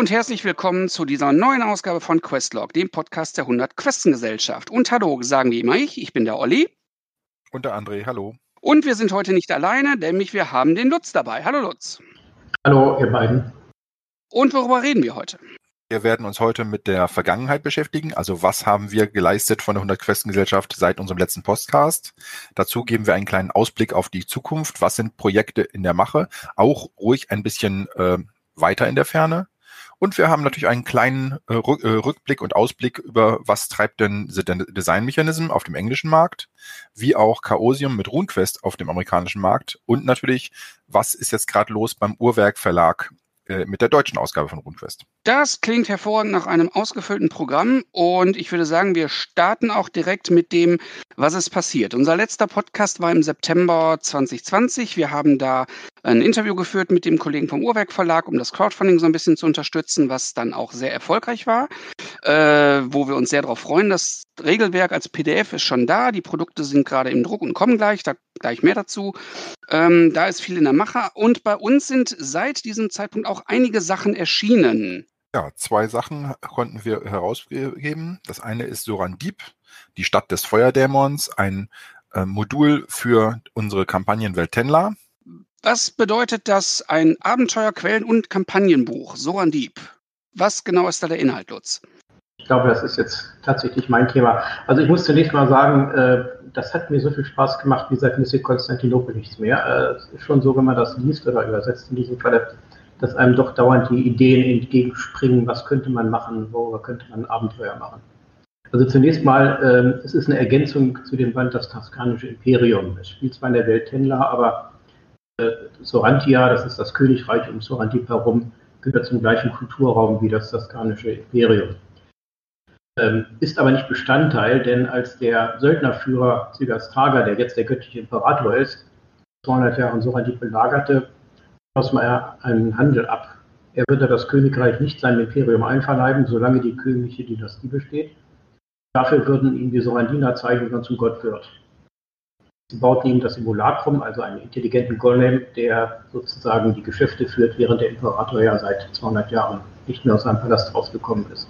Und herzlich willkommen zu dieser neuen Ausgabe von Questlog, dem Podcast der 100 Questengesellschaft. Und hallo, sagen wie immer ich, ich bin der Olli. Und der André, hallo. Und wir sind heute nicht alleine, nämlich wir haben den Lutz dabei. Hallo Lutz. Hallo, ihr beiden. Und worüber reden wir heute? Wir werden uns heute mit der Vergangenheit beschäftigen. Also was haben wir geleistet von der 100 Questengesellschaft seit unserem letzten Podcast? Dazu geben wir einen kleinen Ausblick auf die Zukunft. Was sind Projekte in der Mache? Auch ruhig ein bisschen äh, weiter in der Ferne. Und wir haben natürlich einen kleinen äh, äh Rückblick und Ausblick über, was treibt denn The Design Mechanism auf dem englischen Markt, wie auch Chaosium mit RuneQuest auf dem amerikanischen Markt und natürlich, was ist jetzt gerade los beim Uhrwerk Verlag äh, mit der deutschen Ausgabe von RuneQuest. Das klingt hervorragend nach einem ausgefüllten Programm und ich würde sagen, wir starten auch direkt mit dem, was ist passiert. Unser letzter Podcast war im September 2020. Wir haben da ein Interview geführt mit dem Kollegen vom Uhrwerk Verlag, um das Crowdfunding so ein bisschen zu unterstützen, was dann auch sehr erfolgreich war, äh, wo wir uns sehr darauf freuen. Das Regelwerk als PDF ist schon da, die Produkte sind gerade im Druck und kommen gleich, da gleich mehr dazu. Ähm, da ist viel in der Mache und bei uns sind seit diesem Zeitpunkt auch einige Sachen erschienen. Ja, zwei Sachen konnten wir herausgeben. Das eine ist Sorandib, die Stadt des Feuerdämons, ein äh, Modul für unsere Kampagnenwelt Tenla. Was bedeutet das ein Abenteuer, Quellen- und Kampagnenbuch, Sorandib? Was genau ist da der Inhalt, Lutz? Ich glaube, das ist jetzt tatsächlich mein Thema. Also ich muss zunächst mal sagen, äh, das hat mir so viel Spaß gemacht wie seit Missy Konstantinopel nichts mehr. Äh, ist schon so, wenn man das liest oder übersetzt in diesem Falle, dass einem doch dauernd die Ideen entgegenspringen, was könnte man machen, worüber könnte man Abenteuer machen. Also zunächst mal, äh, es ist eine Ergänzung zu dem Band Das Toskanische Imperium. Es spielt zwar in der Welt Tenla, aber äh, Sorantia, das ist das Königreich um Sorantip herum, gehört zum gleichen Kulturraum wie das Toskanische Imperium. Ähm, ist aber nicht Bestandteil, denn als der Söldnerführer Sigastraga, der jetzt der göttliche Imperator ist, 200 Jahre in Sorantip belagerte, schloss man einen Handel ab. Er würde das Königreich nicht seinem Imperium einverleiben, solange die königliche Dynastie besteht. Dafür würden ihm die Sorandiner zeigen, wie man zum Gott wird. Sie bauten ihm das Simulacrum, also einen intelligenten Golem, der sozusagen die Geschäfte führt, während der Imperator ja seit 200 Jahren nicht mehr aus seinem Palast rausgekommen ist.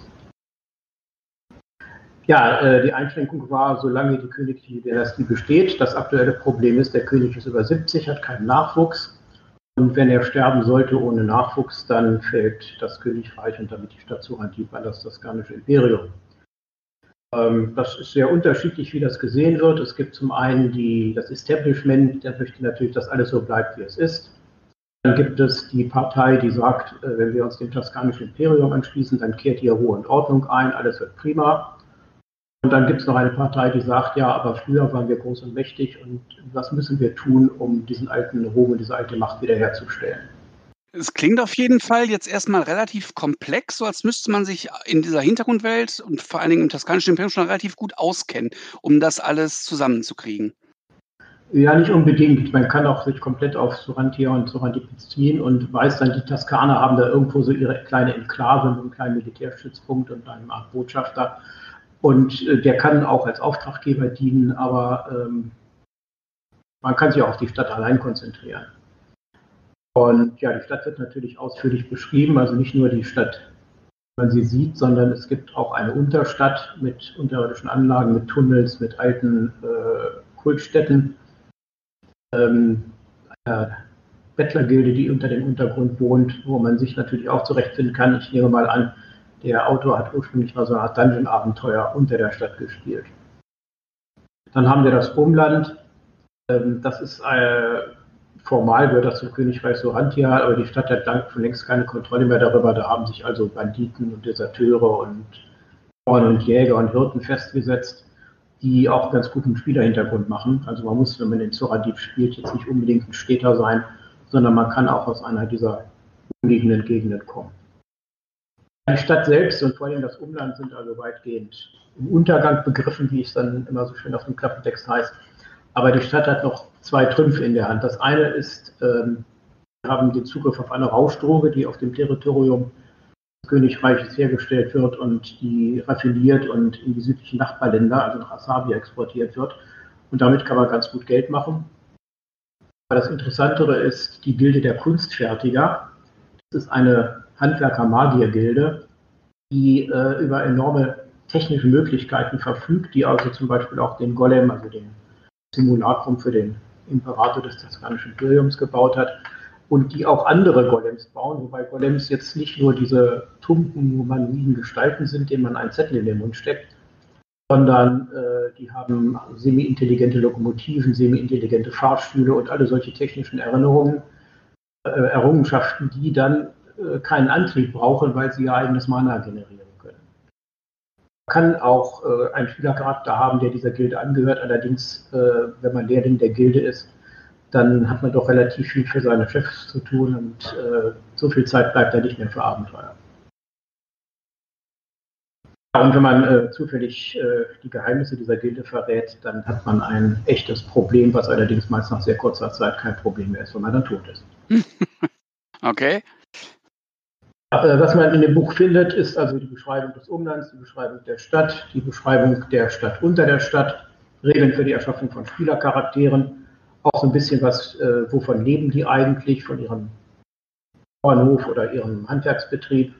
Ja, äh, die Einschränkung war, solange die königliche Dynastie besteht. Das aktuelle Problem ist, der König ist über 70, hat keinen Nachwuchs. Und wenn er sterben sollte ohne Nachwuchs, dann fällt das Königreich und damit die Stadt Surantip an das Toskanische Imperium. Ähm, das ist sehr unterschiedlich, wie das gesehen wird. Es gibt zum einen die, das Establishment, der möchte natürlich, dass alles so bleibt, wie es ist. Dann gibt es die Partei, die sagt, äh, wenn wir uns dem Toskanischen Imperium anschließen, dann kehrt hier Ruhe und Ordnung ein, alles wird prima. Und dann gibt es noch eine Partei, die sagt, ja, aber früher waren wir groß und mächtig und was müssen wir tun, um diesen alten Ruhm und diese alte Macht wiederherzustellen? Es klingt auf jeden Fall jetzt erstmal relativ komplex, so als müsste man sich in dieser Hintergrundwelt und vor allen Dingen im Toskanischen Imperium schon relativ gut auskennen, um das alles zusammenzukriegen. Ja, nicht unbedingt. Man kann auch sich komplett auf Surantia und Surantip beziehen und weiß dann, die Toskaner haben da irgendwo so ihre kleine Enklave mit einem kleinen Militärstützpunkt und einem Art Botschafter. Und äh, der kann auch als Auftraggeber dienen, aber ähm, man kann sich auch auf die Stadt allein konzentrieren. Und ja, die Stadt wird natürlich ausführlich beschrieben, also nicht nur die Stadt, wie man sie sieht, sondern es gibt auch eine Unterstadt mit unterirdischen Anlagen, mit Tunnels, mit alten äh, Kultstätten, ähm, einer Bettlergilde, die unter dem Untergrund wohnt, wo man sich natürlich auch zurechtfinden kann. Ich nehme mal an, der Autor hat ursprünglich mal so eine Art Dungeon-Abenteuer unter der Stadt gespielt. Dann haben wir das Umland. Ähm, das ist äh, formal gehört das zum Königreich Sorantia, aber die Stadt hat schon längst keine Kontrolle mehr darüber. Da haben sich also Banditen und Deserteure und Bauern und Jäger und Hirten festgesetzt, die auch ganz guten Spielerhintergrund machen. Also man muss, wenn man in Zoradip spielt, jetzt nicht unbedingt ein Städter sein, sondern man kann auch aus einer dieser umliegenden Gegenden kommen. Die Stadt selbst und vor allem das Umland sind also weitgehend im Untergang begriffen, wie es dann immer so schön auf dem Klappentext heißt. Aber die Stadt hat noch zwei Trümpfe in der Hand. Das eine ist, ähm, wir haben den Zugriff auf eine Rauschdroge, die auf dem Territorium des Königreiches hergestellt wird und die raffiniert und in die südlichen Nachbarländer, also nach Asabia, exportiert wird. Und damit kann man ganz gut Geld machen. Aber das Interessantere ist die Gilde der Kunstfertiger. Das ist eine Handwerker-Magier-Gilde, die äh, über enorme technische Möglichkeiten verfügt, die also zum Beispiel auch den Golem, also den Simulacrum für den Imperator des Toskanischen Imperiums gebaut hat und die auch andere Golems bauen, wobei Golems jetzt nicht nur diese tumpen, humanoiden Gestalten sind, denen man einen Zettel in den Mund steckt, sondern äh, die haben semi-intelligente Lokomotiven, semi-intelligente Fahrstühle und alle solche technischen Erinnerungen, äh, Errungenschaften, die dann keinen Antrieb brauchen, weil sie ihr eigenes Mana generieren können. Man kann auch äh, einen Spielercharakter haben, der dieser Gilde angehört, allerdings, äh, wenn man Lehrling der Gilde ist, dann hat man doch relativ viel für seine Chefs zu tun und äh, so viel Zeit bleibt da nicht mehr für Abenteuer. Und wenn man äh, zufällig äh, die Geheimnisse dieser Gilde verrät, dann hat man ein echtes Problem, was allerdings meist nach sehr kurzer Zeit kein Problem mehr ist, wenn man dann tot ist. okay. Äh, was man in dem Buch findet, ist also die Beschreibung des Umlands, die Beschreibung der Stadt, die Beschreibung der Stadt unter der Stadt, Regeln für die Erschaffung von Spielercharakteren, auch so ein bisschen was, äh, wovon leben die eigentlich, von ihrem Bauernhof oder ihrem Handwerksbetrieb.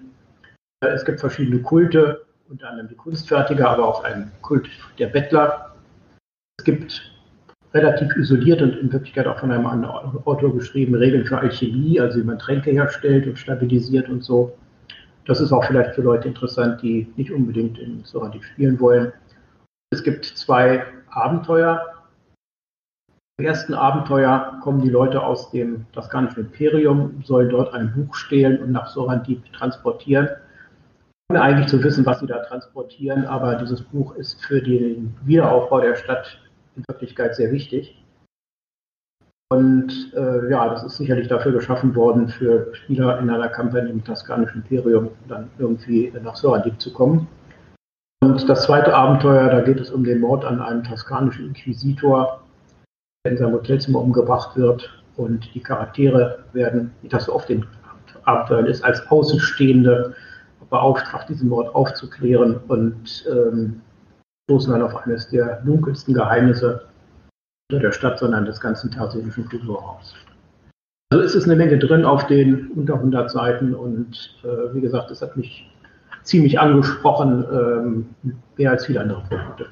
Äh, es gibt verschiedene Kulte, unter anderem die Kunstfertiger, aber auch einen Kult der Bettler. Es gibt relativ isoliert und in Wirklichkeit auch von einem anderen Autor geschrieben Regeln für Alchemie, also wie man Tränke herstellt und stabilisiert und so. Das ist auch vielleicht für Leute interessant, die nicht unbedingt in Sorativ spielen wollen. Es gibt zwei Abenteuer. Im ersten Abenteuer kommen die Leute aus dem Toskanischen Imperium, sollen dort ein Buch stehlen und nach Sorantip transportieren ohne eigentlich zu wissen, was sie da transportieren. Aber dieses Buch ist für den Wiederaufbau der Stadt in Wirklichkeit sehr wichtig. Und äh, ja, das ist sicherlich dafür geschaffen worden, für Spieler in einer Kampagne im Toskanischen Imperium dann irgendwie nach Sorandip zu kommen. Und das zweite Abenteuer, da geht es um den Mord an einem toskanischen Inquisitor, der in seinem Hotelzimmer umgebracht wird. Und die Charaktere werden, wie das so oft in Abenteuern ist, als Außenstehende beauftragt, diesen Mord aufzuklären und ähm, stoßen dann auf eines der dunkelsten Geheimnisse der Stadt, sondern des ganzen persischen Kulturraums. Also ist es eine Menge drin auf den unter 100 Seiten und äh, wie gesagt, es hat mich ziemlich angesprochen, ähm, mehr als viele andere Produkte.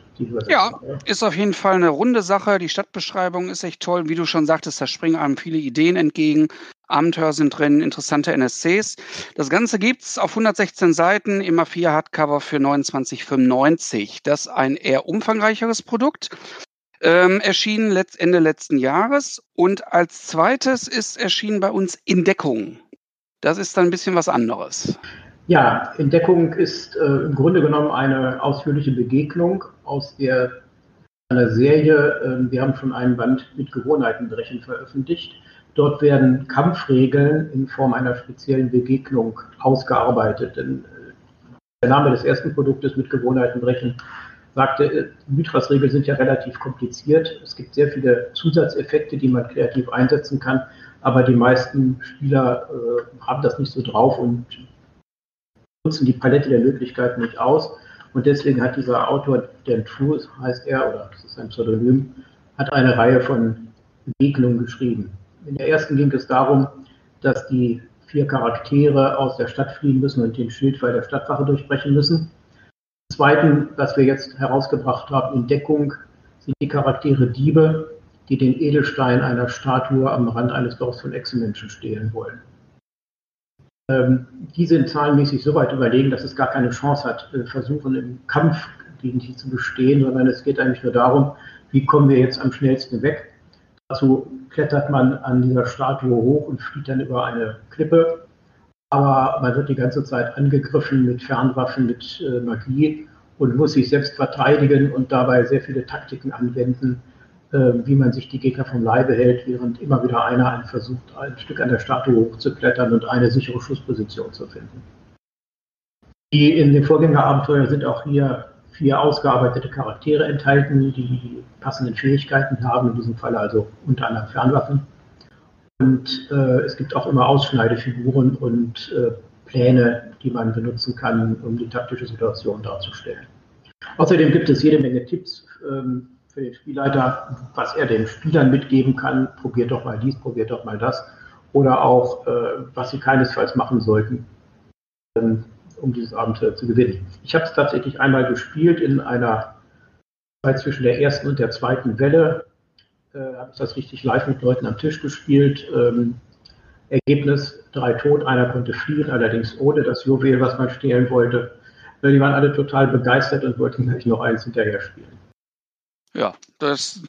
Ja, ist auf jeden Fall eine runde Sache. Die Stadtbeschreibung ist echt toll. Wie du schon sagtest, da springen einem viele Ideen entgegen. Abenteuer sind drin, interessante NSCs. Das Ganze gibt es auf 116 Seiten, immer vier Hardcover für 29,95. Das ist ein eher umfangreicheres Produkt. Ähm, erschienen letzt, Ende letzten Jahres. Und als zweites ist erschienen bei uns Entdeckung. Das ist dann ein bisschen was anderes. Ja, Entdeckung ist äh, im Grunde genommen eine ausführliche Begegnung aus der einer Serie. Äh, wir haben schon einen Band mit Gewohnheitenbrechen veröffentlicht. Dort werden Kampfregeln in Form einer speziellen Begegnung ausgearbeitet. Denn äh, der Name des ersten Produktes mit Gewohnheitenbrechen sagte, äh, Mythras-Regeln sind ja relativ kompliziert. Es gibt sehr viele Zusatzeffekte, die man kreativ einsetzen kann, aber die meisten Spieler äh, haben das nicht so drauf und nutzen die Palette der Möglichkeiten nicht aus. Und deswegen hat dieser Autor, Dan True heißt er, oder das ist ein Pseudonym, hat eine Reihe von Begegnungen geschrieben. In der ersten ging es darum, dass die vier Charaktere aus der Stadt fliehen müssen und den Schild bei der Stadtwache durchbrechen müssen. Im zweiten, was wir jetzt herausgebracht haben, in Deckung, sind die Charaktere Diebe, die den Edelstein einer Statue am Rand eines Dorfs von Echsenmenschen stehlen wollen ähm, die sind zahlenmäßig so weit überlegen, dass es gar keine Chance hat, äh, versuchen im Kampf gegen die zu bestehen, sondern es geht eigentlich nur darum, wie kommen wir jetzt am schnellsten weg. Dazu klettert man an dieser Statue hoch und fliegt dann über eine Klippe. Aber man wird die ganze Zeit angegriffen mit Fernwaffen, mit äh, Magie und muss sich selbst verteidigen und dabei sehr viele Taktiken anwenden, ähm, wie man sich die Gegner vom Leibe hält, während immer wieder einer versucht, ein Stück an der Statue hochzuklettern und eine sichere Schussposition zu finden. Die in den Vorgängerabenteuern sind auch hier vier ausgearbeitete Charaktere enthalten, die passenden Fähigkeiten haben, in diesem Fall also unter anderem Fernwaffen. Und äh, es gibt auch immer Ausschneidefiguren und äh, Pläne, die man benutzen kann, um die taktische Situation darzustellen. Außerdem gibt es jede Menge Tipps ähm, für den Spielleiter, was er den Spielern mitgeben kann. Probiert doch mal dies, probiert doch mal das. Oder auch, äh, was sie keinesfalls machen sollten, ähm, um dieses Abenteuer zu gewinnen. Ich habe es tatsächlich einmal gespielt in einer Zeit zwischen der ersten und der zweiten Welle. Äh, habe ich das richtig live mit Leuten am Tisch gespielt. Ähm, Ergebnis: drei tot, einer konnte fliehen, allerdings ohne das Juwel, was man stehlen wollte. Die waren alle total begeistert und wollten gleich noch eins hinterher spielen. Ja, das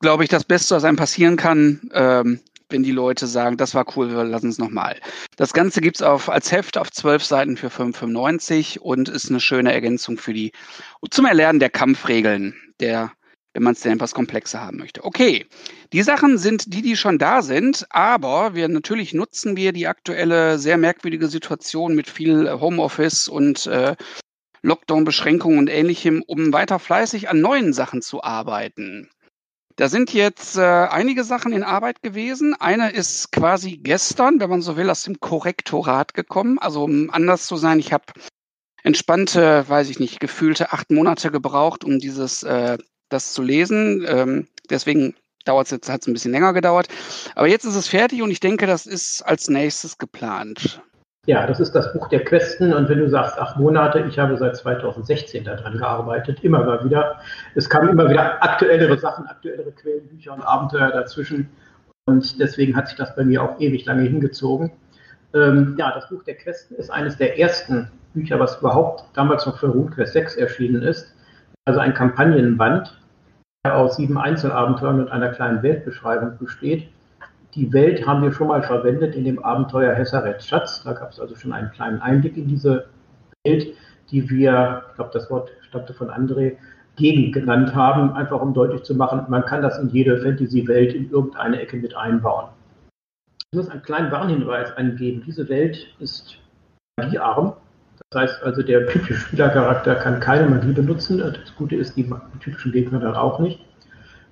glaube ich, das Beste, was einem passieren kann. Ähm, wenn die Leute sagen, das war cool, wir lassen es nochmal. Das Ganze gibt's auf, als Heft auf zwölf Seiten für 5,95 und ist eine schöne Ergänzung für die, zum Erlernen der Kampfregeln, der, wenn man es denn etwas komplexer haben möchte. Okay, die Sachen sind die, die schon da sind, aber wir natürlich nutzen wir die aktuelle sehr merkwürdige Situation mit viel Homeoffice und äh, Lockdown-Beschränkungen und ähnlichem, um weiter fleißig an neuen Sachen zu arbeiten. Da sind jetzt äh, einige Sachen in Arbeit gewesen. Eine ist quasi gestern, wenn man so will, aus dem Korrektorat gekommen. Also um anders zu sein, ich habe entspannte, weiß ich nicht, gefühlte acht Monate gebraucht, um dieses äh, das zu lesen. Ähm, deswegen dauert es jetzt, hat es ein bisschen länger gedauert. Aber jetzt ist es fertig und ich denke, das ist als nächstes geplant. Ja, das ist das Buch der Questen. Und wenn du sagst, acht Monate, ich habe seit 2016 daran gearbeitet, immer mal wieder. Es kamen immer wieder aktuellere Sachen, aktuellere Quellen, Bücher und Abenteuer dazwischen. Und deswegen hat sich das bei mir auch ewig lange hingezogen. Ähm, ja, das Buch der Questen ist eines der ersten Bücher, was überhaupt damals noch für RuneQuest 6 erschienen ist. Also ein Kampagnenband, der aus sieben Einzelabenteuern und einer kleinen Weltbeschreibung besteht die Welt haben wir schon mal verwendet in dem Abenteuer Hesserets Schatz. Da gab es also schon einen kleinen Einblick in diese Welt, die wir, ich glaube, das Wort stammte von André, Gegend genannt haben, einfach um deutlich zu machen, man kann das in jede Fantasy-Welt in irgendeine Ecke mit einbauen. Ich muss einen kleinen Warnhinweis angeben. Diese Welt ist magiearm. Das heißt also, der typische Spielercharakter kann keine Magie benutzen. Das Gute ist, die typischen Gegner dann auch nicht.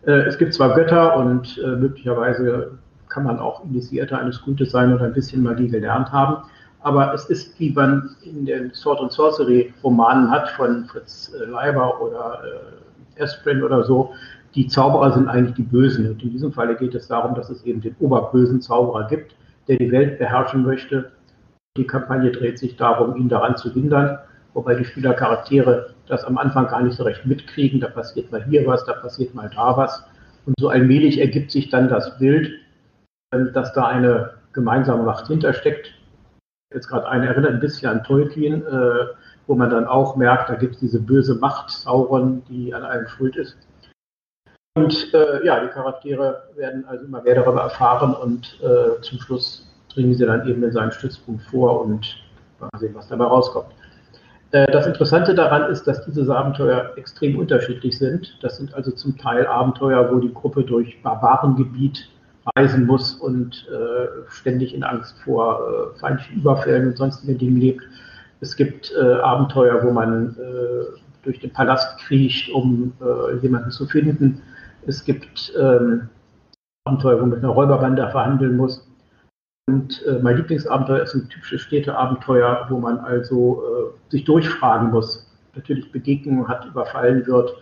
Äh, es gibt zwar Götter und äh, möglicherweise kann man auch Initiierter eines Gutes sein oder ein bisschen Magie gelernt haben. Aber es ist, wie man in den Sword and Sorcery Romanen hat von Fritz äh, Leiber oder äh, Esprin oder so, die Zauberer sind eigentlich die Bösen. Und in diesem Falle geht es darum, dass es eben den oberbösen Zauberer gibt, der die Welt beherrschen möchte. Die Kampagne dreht sich darum, ihn daran zu hindern, wobei die Spielercharaktere das am Anfang gar nicht so recht mitkriegen. Da passiert mal hier was, da passiert mal da was. Und so allmählich ergibt sich dann das Bild, dass da eine gemeinsame Macht hintersteckt. Jetzt gerade eine erinnert ein bisschen an Tolkien, äh, wo man dann auch merkt, da gibt es diese böse Macht Sauron, die an allem schuld ist. Und äh, ja, die Charaktere werden also immer mehr darüber erfahren und äh, zum Schluss dringen sie dann eben in seinen Stützpunkt vor und mal sehen, was dabei rauskommt. Äh, das Interessante daran ist, dass diese Abenteuer extrem unterschiedlich sind. Das sind also zum Teil Abenteuer, wo die Gruppe durch Barbarengebiet reisen muss und äh, ständig in Angst vor äh, feindlichen Überfällen und sonstigen Dingen lebt. Es gibt äh, Abenteuer, wo man äh, durch den Palast kriecht, um äh, jemanden zu finden. Es gibt ähm, Abenteuer, wo man mit einer Räuberbande verhandeln muss. Und äh, mein Lieblingsabenteuer ist ein typisches Städteabenteuer, wo man also sich durchfragen muss, natürlich Begegnungen hat, überfallen wird,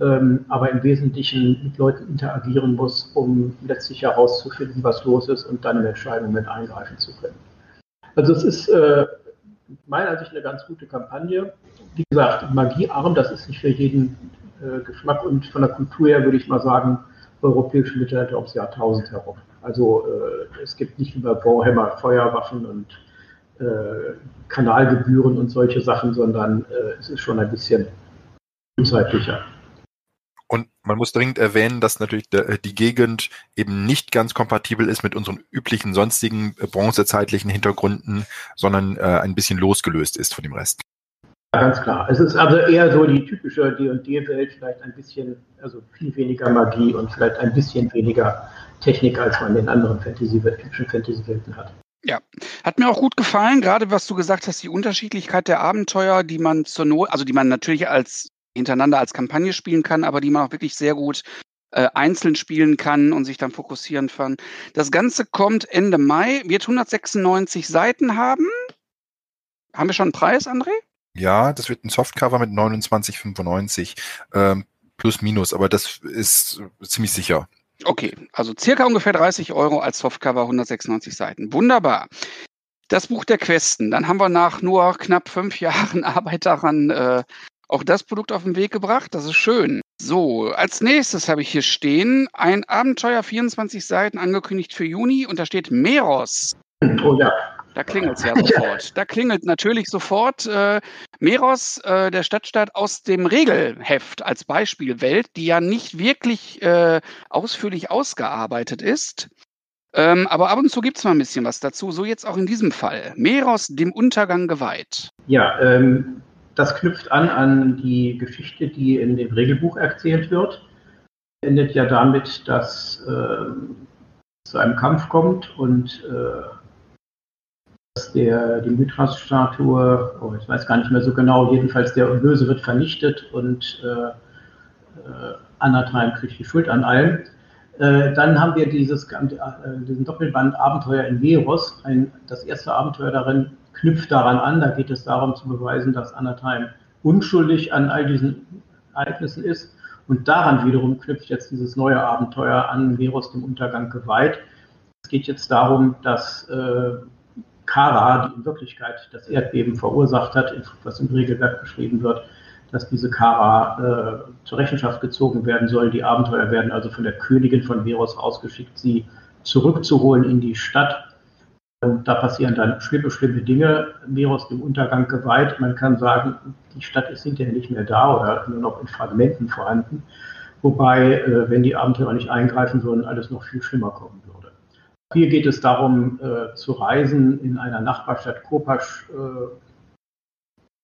ähm, aber im Wesentlichen mit Leuten interagieren muss, um letztlich herauszufinden, was los ist und dann in Entscheidungen mit eingreifen zu können. Also es ist äh, meiner Ansicht eine ganz gute Kampagne. Wie gesagt, magiearm, das ist nicht für jeden äh, Geschmack und von der Kultur her würde ich mal sagen, europäische Mittelalter ums Jahr 1000 herum. Also äh, es gibt nicht bei Warhammer Feuerwaffen und äh, Kanalgebühren und solche Sachen, sondern äh, es ist schon ein bisschen unzeitlicher. Man muss dringend erwähnen, dass natürlich der, die Gegend eben nicht ganz kompatibel ist mit unseren üblichen sonstigen äh, bronzezeitlichen Hintergründen, sondern äh, ein bisschen losgelöst ist von dem Rest. Ja, ganz klar. Es ist also eher so die typische D&D-Welt, vielleicht ein bisschen, also viel weniger Magie und vielleicht ein bisschen weniger Technik, als man in anderen Fantasy typischen Fantasy-Welten hat. Ja, hat mir auch gut gefallen, gerade was du gesagt hast, die Unterschiedlichkeit der Abenteuer, die man zur Not, also die man natürlich als hintereinander als Kampagne spielen kann, aber die man auch wirklich sehr gut äh, einzeln spielen kann und sich dann fokussieren kann. Das Ganze kommt Ende Mai, wird 196 Seiten haben. Haben wir schon einen Preis, André? Ja, das wird ein Softcover mit 29,95 ähm, plus minus, aber das ist ziemlich sicher. Okay, also circa ungefähr 30 Euro als Softcover, 196 Seiten. Wunderbar. Das Buch der Questen. Dann haben wir nach nur knapp fünf Jahren Arbeit daran äh, auch das Produkt auf den Weg gebracht. Das ist schön. So, als nächstes habe ich hier stehen ein Abenteuer 24 Seiten angekündigt für Juni und da steht Meros. Oh ja. Da klingelt es ja sofort. Da klingelt natürlich sofort äh, Meros, äh, der Stadtstaat aus dem Regelheft als Beispiel Welt, die ja nicht wirklich äh, ausführlich ausgearbeitet ist. Ähm, aber ab und zu gibt es mal ein bisschen was dazu, so jetzt auch in diesem Fall. Meros dem Untergang geweiht. Ja, ähm, das knüpft an an die Geschichte, die in dem Regelbuch erzählt wird. Endet ja damit, dass äh, zu einem Kampf kommt und äh, dass der, die Mythras-Statue, oh, ich weiß gar nicht mehr so genau, jedenfalls der Böse wird vernichtet und äh, äh, Anatreim kriegt die Schuld an allem. Äh, dann haben wir dieses, äh, diesen Doppelband Abenteuer in Veros. Ein, das erste Abenteuer darin knüpft daran an. Da geht es darum zu beweisen, dass Anatreim unschuldig an all diesen Ereignissen ist. Und daran wiederum knüpft jetzt dieses neue Abenteuer an Veros dem Untergang geweiht. Es geht jetzt darum, dass äh, Kara, die in Wirklichkeit das Erdbeben verursacht hat, was im Regelwerk beschrieben wird, dass diese Kara äh, zur Rechenschaft gezogen werden soll. Die Abenteuer werden also von der Königin von Veros ausgeschickt, sie zurückzuholen in die Stadt. Und da passieren dann schlimme, schlimme Dinge. Veros dem Untergang geweiht. Man kann sagen, die Stadt ist hinterher nicht mehr da oder nur noch in Fragmenten vorhanden. Wobei, äh, wenn die Abenteurer nicht eingreifen würden, alles noch viel schlimmer kommen würde. Hier geht es darum, äh, zu reisen in einer Nachbarstadt Kopasch, äh,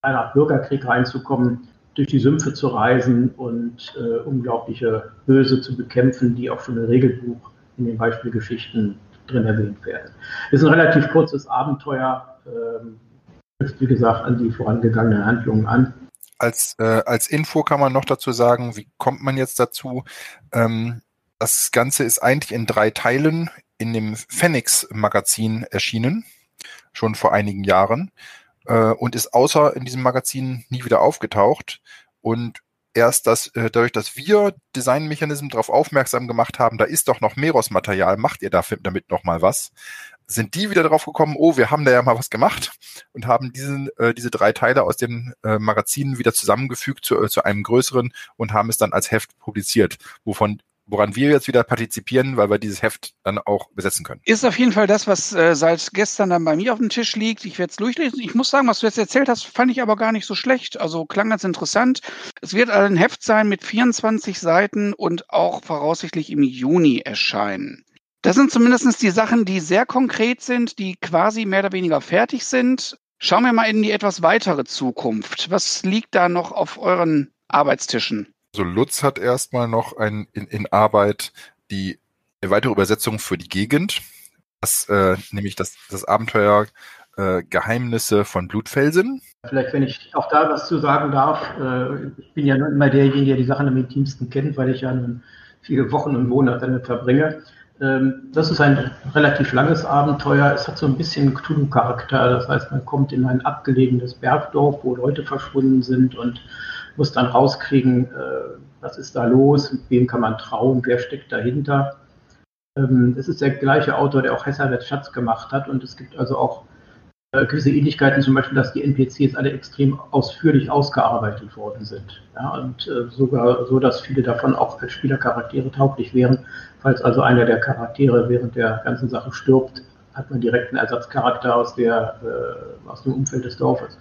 einer Bürgerkrieg reinzukommen, durch die Sümpfe zu reisen und unglaubliche Böse zu bekämpfen, die auch schon im Regelbuch in den Beispielgeschichten drin erwähnt werden. Ist ein relativ kurzes Abenteuer, ähm, wie gesagt, an die vorangegangenen Handlungen an. Als, äh, als Info kann man noch dazu sagen, wie kommt man jetzt dazu? Ähm, das Ganze ist eigentlich in drei Teilen in dem Phoenix-Magazin erschienen, schon vor einigen Jahren äh, und ist außer in diesem Magazin nie wieder aufgetaucht. Und erst dass, äh, dadurch, dass wir Designmechanismen darauf aufmerksam gemacht haben, da ist doch noch Meros-Material, macht ihr dafür, damit noch mal was, sind die wieder drauf gekommen, oh, wir haben da ja mal was gemacht und haben diesen, äh, diese drei Teile aus den äh, Magazinen wieder zusammengefügt zu, äh, zu einem größeren und haben es dann als Heft publiziert, wovon woran wir jetzt wieder partizipieren, weil wir dieses Heft dann auch besetzen können. Ist auf jeden Fall das, was äh, seit gestern dann bei mir auf dem Tisch liegt. Ich werde es durchlesen. Ich muss sagen, was du jetzt erzählt hast, fand ich aber gar nicht so schlecht. Also klang ganz interessant. Es wird ein Heft sein mit 24 Seiten und auch voraussichtlich im Juni erscheinen. Das sind zumindest die Sachen, die sehr konkret sind, die quasi mehr oder weniger fertig sind. Schauen wir mal in die etwas weitere Zukunft. Was liegt da noch auf euren Arbeitstischen? Also Lutz hat erstmal noch ein, in, in Arbeit die weitere Übersetzung für die Gegend, das, äh, nämlich das, das Abenteuer äh, Geheimnisse von Blutfelsen. Vielleicht, wenn ich auch da was zu sagen darf, äh, ich bin ja immer derjenige, der die Sachen am intimsten kennt, weil ich ja viele Wochen und Monate damit verbringe. Ähm, das ist ein relativ langes Abenteuer. Es hat so ein bisschen Cthulhu-Charakter. Das heißt, man kommt in ein abgelegenes Bergdorf, wo Leute verschwunden sind und muss dann rauskriegen, äh, was ist da los, wem kann man trauen, wer steckt dahinter. Ähm, es ist der gleiche Autor, der auch Hesserwert Schatz gemacht hat und es gibt also auch äh, gewisse Ähnlichkeiten, zum Beispiel, dass die NPCs alle extrem ausführlich ausgearbeitet worden sind. Ja, und äh, sogar so, dass viele davon auch als Spielercharaktere tauglich wären. Falls also einer der Charaktere während der ganzen Sache stirbt, hat man direkt einen Ersatzcharakter aus, der, äh, aus dem Umfeld des Dorfes.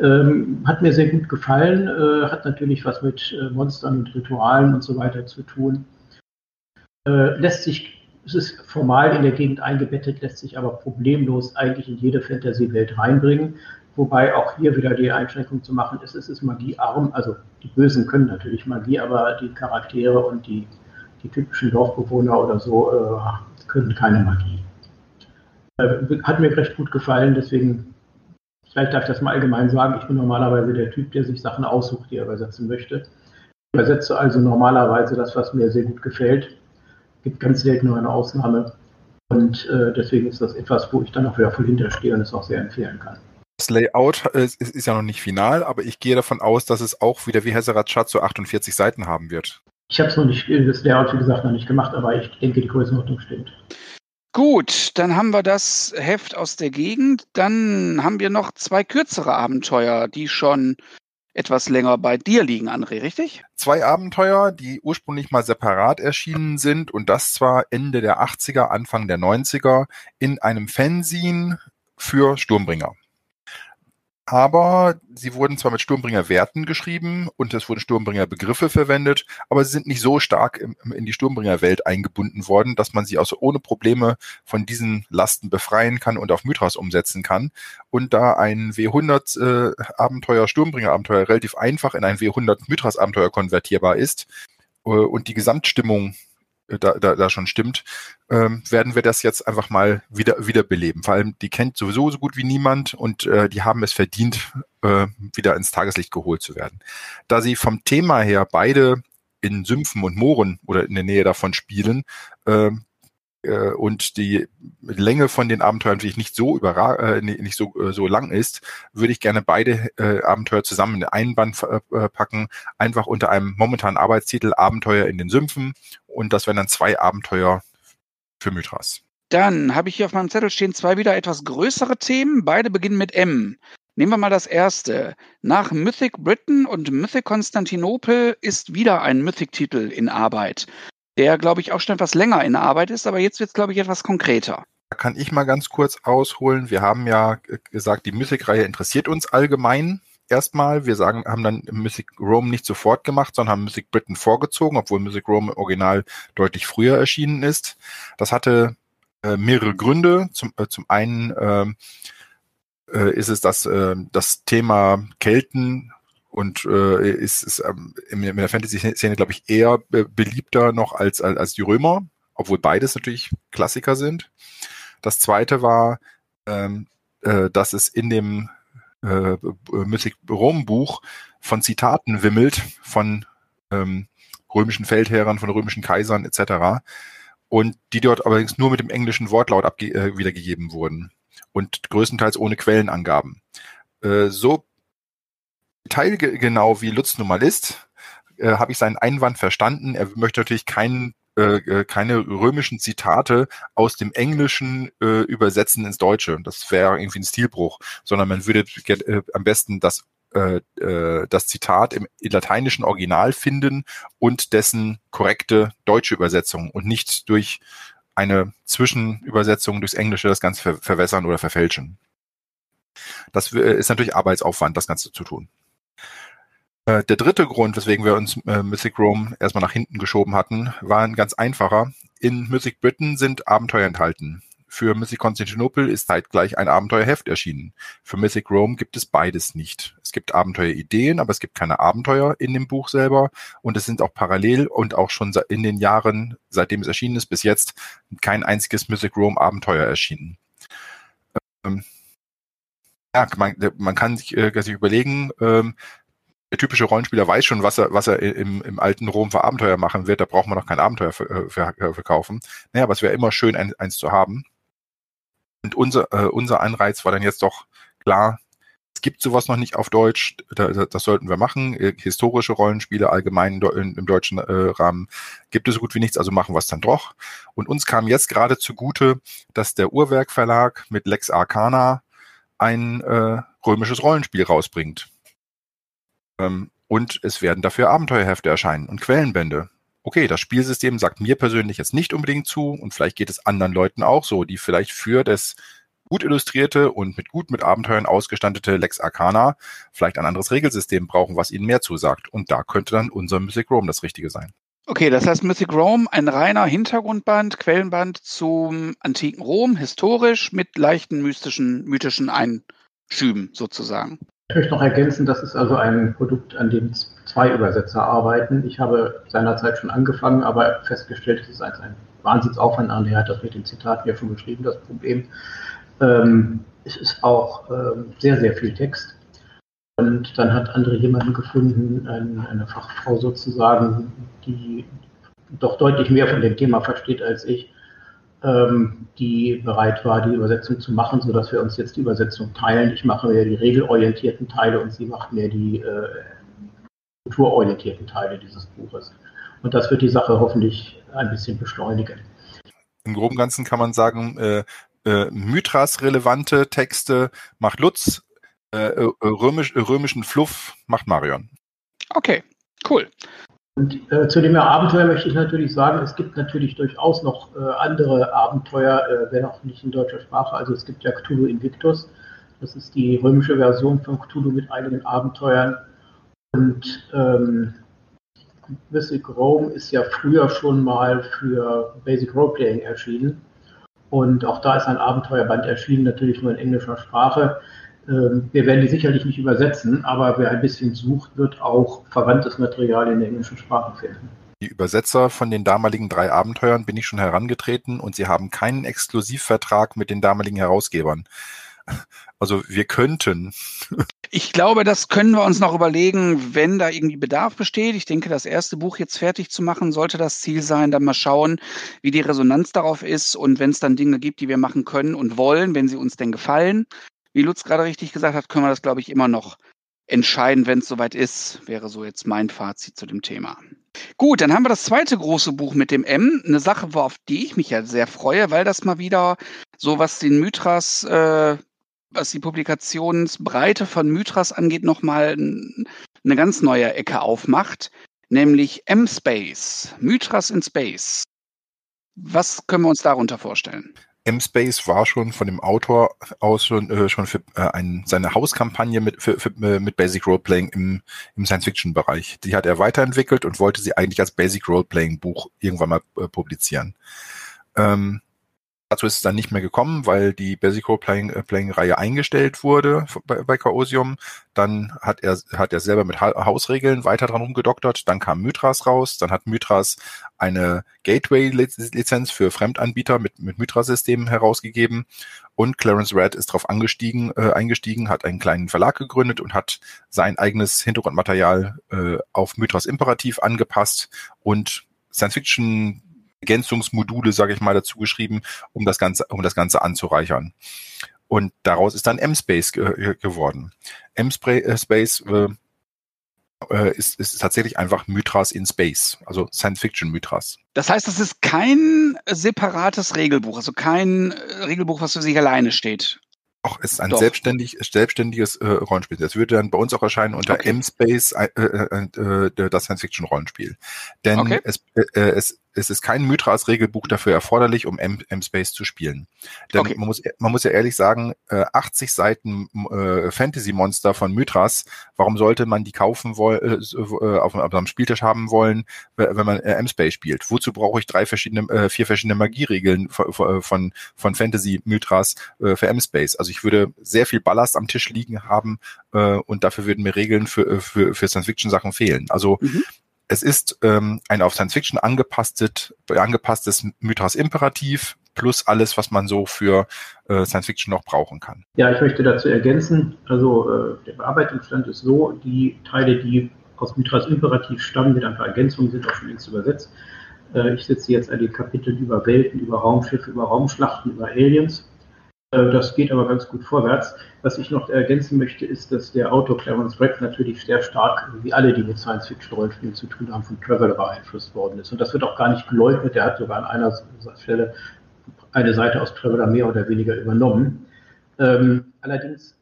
Ähm, hat mir sehr gut gefallen, äh, hat natürlich was mit äh, Monstern und Ritualen und so weiter zu tun. Äh, lässt sich, es ist formal in der Gegend eingebettet, lässt sich aber problemlos eigentlich in jede Fantasy-Welt reinbringen. Wobei auch hier wieder die Einschränkung zu machen ist, es ist magiearm. Also die Bösen können natürlich Magie, aber die Charaktere und die, die typischen Dorfbewohner oder so äh, können keine Magie. Äh, hat mir recht gut gefallen, deswegen, vielleicht darf ich das mal allgemein sagen, ich bin normalerweise der Typ, der sich Sachen aussucht, die er übersetzen möchte. Ich übersetze also normalerweise das, was mir sehr gut gefällt. Es Gibt ganz selten nur eine Ausnahme. Und äh, deswegen ist das etwas, wo ich dann auch wieder voll hinterstehe und es auch sehr empfehlen kann. Das Layout ist, ist, ja noch nicht final, aber ich gehe davon aus, dass es auch wieder wie Hesserat Schatz so 48 Seiten haben wird. Ich habe es noch nicht, das Layout, wie gesagt, noch nicht gemacht, aber ich denke, die Größenordnung stimmt. Gut, dann haben wir das Heft aus der Gegend. Dann haben wir noch zwei kürzere Abenteuer, die schon etwas länger bei dir liegen, André, richtig? Zwei Abenteuer, die ursprünglich mal separat erschienen sind und das zwar Ende der 80er, Anfang der 90er in einem Fanzine für Sturmbringer aber sie wurden zwar mit Sturmbringer Werten geschrieben und es wurden Sturmbringer Begriffe verwendet, aber sie sind nicht so stark in die Sturmbringer Welt eingebunden worden, dass man sie also ohne Probleme von diesen Lasten befreien kann und auf Mythras umsetzen kann. Und da ein W100 äh, Abenteuer, Sturmbringer relativ einfach in ein W100 Mythras Abenteuer konvertierbar ist äh, und die Gesamtstimmung da, da, da schon stimmt, ähm, werden wir das jetzt einfach mal wieder wiederbeleben. Vor allem, die kennt sowieso so gut wie niemand und äh, die haben es verdient, äh, wieder ins Tageslicht geholt zu werden. Da sie vom Thema her beide in Sümpfen und Mooren oder in der Nähe davon spielen, äh, äh, und die Länge von den Abenteuern natürlich nicht so überra äh, nicht so, äh, so lang ist, würde ich gerne beide äh, Abenteuer zusammen in einen Band äh, packen, einfach unter einem momentanen Arbeitstitel Abenteuer in den Sümpfen und das wären dann zwei Abenteuer für Mythras. Dann habe ich hier auf meinem Zettel stehen zwei wieder etwas größere Themen. Beide beginnen mit M. Nehmen wir mal das erste. Nach Mythic Britain und Mythic Konstantinopel ist wieder ein Mythic-Titel in Arbeit der, glaube ich, auch schon etwas länger in Arbeit ist, aber jetzt wird es, glaube ich, etwas konkreter. Da kann ich mal ganz kurz ausholen. Wir haben ja gesagt, die Mythic-Reihe interessiert uns allgemein erstmal. Wir sagen, haben dann Mythic Rome nicht sofort gemacht, sondern haben Mythic Britain vorgezogen, obwohl Mythic Rome im Original deutlich früher erschienen ist. Das hatte äh, mehrere Gründe. Zum, äh, zum einen ähm, äh, ist es, dass äh, das Thema Kelten und äh, ist, ist ähm, in der Fantasy-Szene, glaube ich, eher be beliebter noch als, als, als die Römer, obwohl beides natürlich Klassiker sind. Das zweite war, ähm, äh, dass es in dem äh, Mythic Rom Buch von Zitaten wimmelt von ähm, römischen Feldherren, von römischen Kaisern etc. Und die dort allerdings nur mit dem englischen Wortlaut abge äh, wiedergegeben wurden und größtenteils ohne Quellenangaben. Äh, so teilgenau wie Lutz nun mal ist, äh, habe ich seinen Einwand verstanden. Er möchte natürlich keinen äh, äh, keine römischen Zitate aus dem Englischen äh, übersetzen ins Deutsche. Das wäre irgendwie ein Stilbruch, sondern man würde äh, am besten das äh, äh, das Zitat im, lateinischen Original finden und dessen korrekte deutsche Übersetzung und nicht durch eine Zwischenübersetzung durchs Englische das Ganze ver verwässern oder verfälschen. Das ist natürlich Arbeitsaufwand, das Ganze zu tun. Äh, der dritte Grund, weswegen wir uns äh, Mythic Rome erstmal nach hinten geschoben hatten, war ein ganz einfacher. In Mythic Britain sind Abenteuer enthalten. Für Mythic Constantinople ist zeitgleich ein Abenteuerheft erschienen. Für Mythic Rome gibt es beides nicht. Es gibt Abenteuerideen, aber es gibt keine Abenteuer in dem Buch selber. Und es sind auch parallel und auch schon in den Jahren, seitdem es erschienen ist, bis jetzt kein einziges Mythic Rome Abenteuer erschienen. Ähm, ja, man, man kann sich, äh, sich überlegen, ähm, der typische Rollenspieler weiß schon, was er, was er im, im alten Rom für Abenteuer machen wird. Da braucht man noch kein Abenteuer äh, verkaufen. Naja, aber es wäre immer schön, ein, eins zu haben. Und unser, äh, unser Anreiz war dann jetzt doch klar, es gibt sowas noch nicht auf Deutsch, da, das sollten wir machen. Äh, historische Rollenspiele allgemein im deutschen äh, Rahmen gibt es so gut wie nichts, also machen wir es dann doch. Und uns kam jetzt gerade zugute, dass der Uhrwerk Verlag mit Lex Arcana ein äh, römisches Rollenspiel rausbringt. Ähm, und es werden dafür Abenteuerhefte erscheinen und Quellenbände. Okay, das Spielsystem sagt mir persönlich jetzt nicht unbedingt zu und vielleicht geht es anderen Leuten auch so, die vielleicht für das gut illustrierte und mit gut mit Abenteuern ausgestattete Lex Arcana vielleicht ein anderes Regelsystem brauchen, was ihnen mehr zusagt. Und da könnte dann unser Mythic Rome das Richtige sein. Okay, das heißt Mythic Rome, ein reiner Hintergrundband, Quellenband zum antiken Rom, historisch mit leichten mystischen, mythischen Einschüben sozusagen. Ich möchte noch ergänzen, das ist also ein Produkt, an dem zwei Übersetzer arbeiten. Ich habe seinerzeit schon angefangen, aber festgestellt, es ist ein, ein Wahnsinnsaufwand an. Er hat das mit dem Zitat ja schon beschrieben, das Problem. Ähm, es ist auch ähm, sehr, sehr viel Text. Und dann hat André jemanden gefunden, ein, eine Fachfrau sozusagen, die doch deutlich mehr von dem Thema versteht als ich, ähm, die bereit war, die Übersetzung zu machen, sodass wir uns jetzt die Übersetzung teilen. Ich mache mir die regelorientierten Teile und sie macht mir die äh, kulturorientierten Teile dieses Buches. Und das wird die Sache hoffentlich ein bisschen beschleunigen. im groben Ganzen kann man sagen, äh, äh, Mythras-relevante Texte macht Lutz, äh, äh römisch, römischen Fluff macht Marion. Okay, cool. Und äh, zu dem Abenteuer möchte ich natürlich sagen, es gibt natürlich durchaus noch äh, andere Abenteuer, äh, wenn auch nicht in deutscher Sprache. Also es gibt ja Cthulhu Invictus. Das ist die römische Version von Cthulhu mit einigen Abenteuern. Und ähm, Mythic Rome ist ja früher schon mal für Basic Roleplaying erschienen. Und auch da ist ein Abenteuerband erschienen, natürlich nur in englischer Sprache. Ähm, wir werden die sicherlich nicht übersetzen, aber wer ein bisschen sucht, wird auch verwandtes Material in der englischen Sprache finden. Die Übersetzer von den damaligen drei Abenteuern bin ich schon herangetreten und sie haben keinen Exklusivvertrag mit den damaligen Herausgebern. Also wir könnten. Ich glaube, das können wir uns noch überlegen, wenn da irgendwie Bedarf besteht. Ich denke, das erste Buch jetzt fertig zu machen, sollte das Ziel sein. Dann mal schauen, wie die Resonanz darauf ist und wenn es dann Dinge gibt, die wir machen können und wollen, wenn sie uns denn gefallen, wie Lutz gerade richtig gesagt hat, können wir das, glaube ich, immer noch entscheiden, wenn es soweit ist, wäre so jetzt mein Fazit zu dem Thema. Gut, dann haben wir das zweite große Buch mit dem M. Eine Sache, auf die ich mich ja sehr freue, weil das mal wieder so, was den Mythras, äh, was die Publikationsbreite von Mythras angeht, nochmal eine ganz neue Ecke aufmacht, nämlich M-Space, Mythras in Space. Was können wir uns darunter vorstellen? M-Space war schon von dem Autor aus schon, äh, schon für äh, ein, seine Hauskampagne mit, für, für, äh, mit Basic Roleplaying im, im Science-Fiction-Bereich. Die hat er weiterentwickelt und wollte sie eigentlich als Basic Roleplaying-Buch irgendwann mal äh, publizieren. Ähm, Dazu ist es dann nicht mehr gekommen, weil die Basic Role Playing, Playing Reihe eingestellt wurde bei, bei Chaosium. Dann hat er, hat er selber mit ha Hausregeln weiter dran rumgedoktert. Dann kam Mythras raus. Dann hat Mythras eine Gateway-Lizenz für Fremdanbieter mit, mit Mythras-Systemen herausgegeben. Und Clarence Red ist darauf angestiegen, äh, eingestiegen, hat einen kleinen Verlag gegründet und hat sein eigenes Hintergrundmaterial äh, auf Mythras Imperativ angepasst und Science-Fiction Ergänzungsmodule, sage ich mal, dazu geschrieben, um das Ganze, um das Ganze anzureichern. Und daraus ist dann M-Space ge geworden. M-Space äh, äh, ist, ist tatsächlich einfach Mythras in Space, also Science-Fiction-Mythras. Das heißt, es ist kein separates Regelbuch, also kein Regelbuch, was für sich alleine steht. Ach, es ist ein selbstständig, selbstständiges äh, Rollenspiel. Das würde dann bei uns auch erscheinen unter okay. M-Space, äh, äh, äh, das Science-Fiction-Rollenspiel. Denn okay. es, äh, es es ist kein Mythras-Regelbuch dafür erforderlich, um M-Space zu spielen. Denn okay. man, muss, man muss ja ehrlich sagen, äh, 80 Seiten äh, Fantasy-Monster von Mythras, warum sollte man die kaufen wollen, äh, äh, auf, einem Spieltisch haben wollen, wenn man äh, M-Space spielt? Wozu brauche ich drei verschiedene, äh, vier verschiedene Magieregeln von, von, von Fantasy-Mythras äh, für M-Space? Also ich würde sehr viel Ballast am Tisch liegen haben äh, und dafür würden mir Regeln für, äh, für, für Science-Fiction-Sachen fehlen. Also mhm es ist ähm, ein auf Science Fiction angepasstes, angepasstes Mythos Imperativ plus alles, was man so für äh, Science Fiction noch brauchen kann. Ja, ich möchte dazu ergänzen, also äh, der Bearbeitungsstand ist so, die Teile, die aus Mythos Imperativ stammen, mit ein paar Ergänzungen sind auch schon längst übersetzt. Äh, ich setze jetzt an den Kapiteln über Welten, über Raumschiffe, über Raumschlachten, über Aliens. Äh, das geht aber ganz gut vorwärts. Was ich noch ergänzen möchte, ist, dass der Autor Clarence Brett natürlich sehr stark, wie alle, die mit Science-Fiction-Rollenspielen zu tun haben, von Traveller beeinflusst worden ist. Und das wird auch gar nicht geleugnet. Er hat sogar an einer Stelle eine Seite aus Traveller mehr oder weniger übernommen. Ähm, allerdings,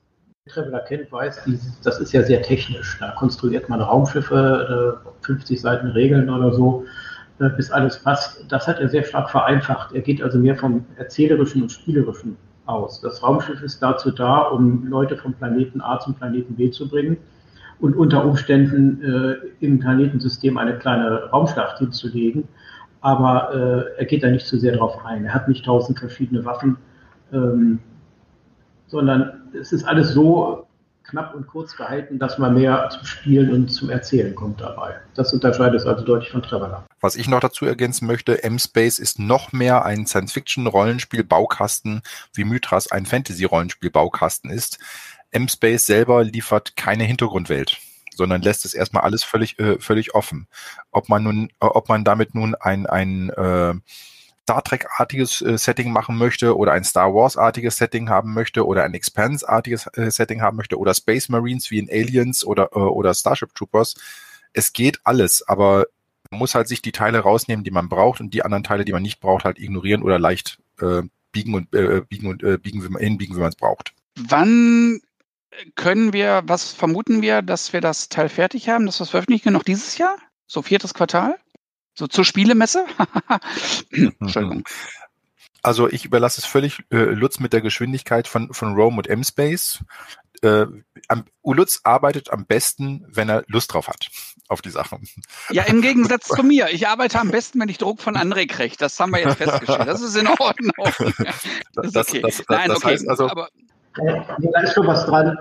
wer Traveller kennt, weiß, das ist ja sehr technisch. Da konstruiert man Raumschiffe, 50 äh, Seiten Regeln oder so äh, bis alles passt. Das hat er sehr stark vereinfacht. Er geht also mehr vom erzählerischen und spielerischen aus. Das Raumschiff ist dazu da, um Leute vom Planeten A zum Planeten B zu bringen und unter Umständen äh, im Planetensystem eine kleine Raumschlacht hinzulegen. Aber äh, er geht da nicht zu sehr drauf ein. Er hat nicht tausend verschiedene Waffen, ähm, sondern es ist alles so knapp und kurz gehalten, dass man mehr zum Spielen und zum Erzählen kommt dabei. Das unterscheidet es also deutlich von Traveller. Was ich noch dazu ergänzen möchte, M-Space ist noch mehr ein Science-Fiction-Rollenspiel-Baukasten, wie Mythras ein Fantasy-Rollenspiel-Baukasten ist. M-Space selber liefert keine Hintergrundwelt sondern lässt es erstmal alles völlig, äh, völlig offen. Ob man nun, ob man damit nun ein, ein äh, Star Trek-artiges äh, Setting machen möchte oder ein Star Wars-artiges Setting haben möchte oder ein Expanse-artiges äh, Setting haben möchte oder Space Marines wie in Aliens oder, äh, oder Starship Troopers. Es geht alles, aber Man muss halt sich die Teile rausnehmen, die man braucht und die anderen Teile, die man nicht braucht, halt ignorieren oder leicht äh, biegen und äh, biegen und äh, biegen, wie man, hinbiegen, wie man es braucht. Wann können wir, was vermuten wir, dass wir das Teil fertig haben, dass wir es veröffentlichen? Noch dieses Jahr? So viertes Quartal? So zur Spielemesse? Entschuldigung. Also ich überlasse es völlig äh, Lutz mit der Geschwindigkeit von, von Rome und M-Space. Äh, Lutz arbeitet am besten, wenn er Lust drauf hat, auf die Sachen. Ja, im Gegensatz zu mir. Ich arbeite am besten, wenn ich Druck von André kriege. Das haben wir jetzt festgestellt. Das ist in Ordnung. Das, das, okay. das, Nein, okay. Heißt also, aber, da ist schon was dran.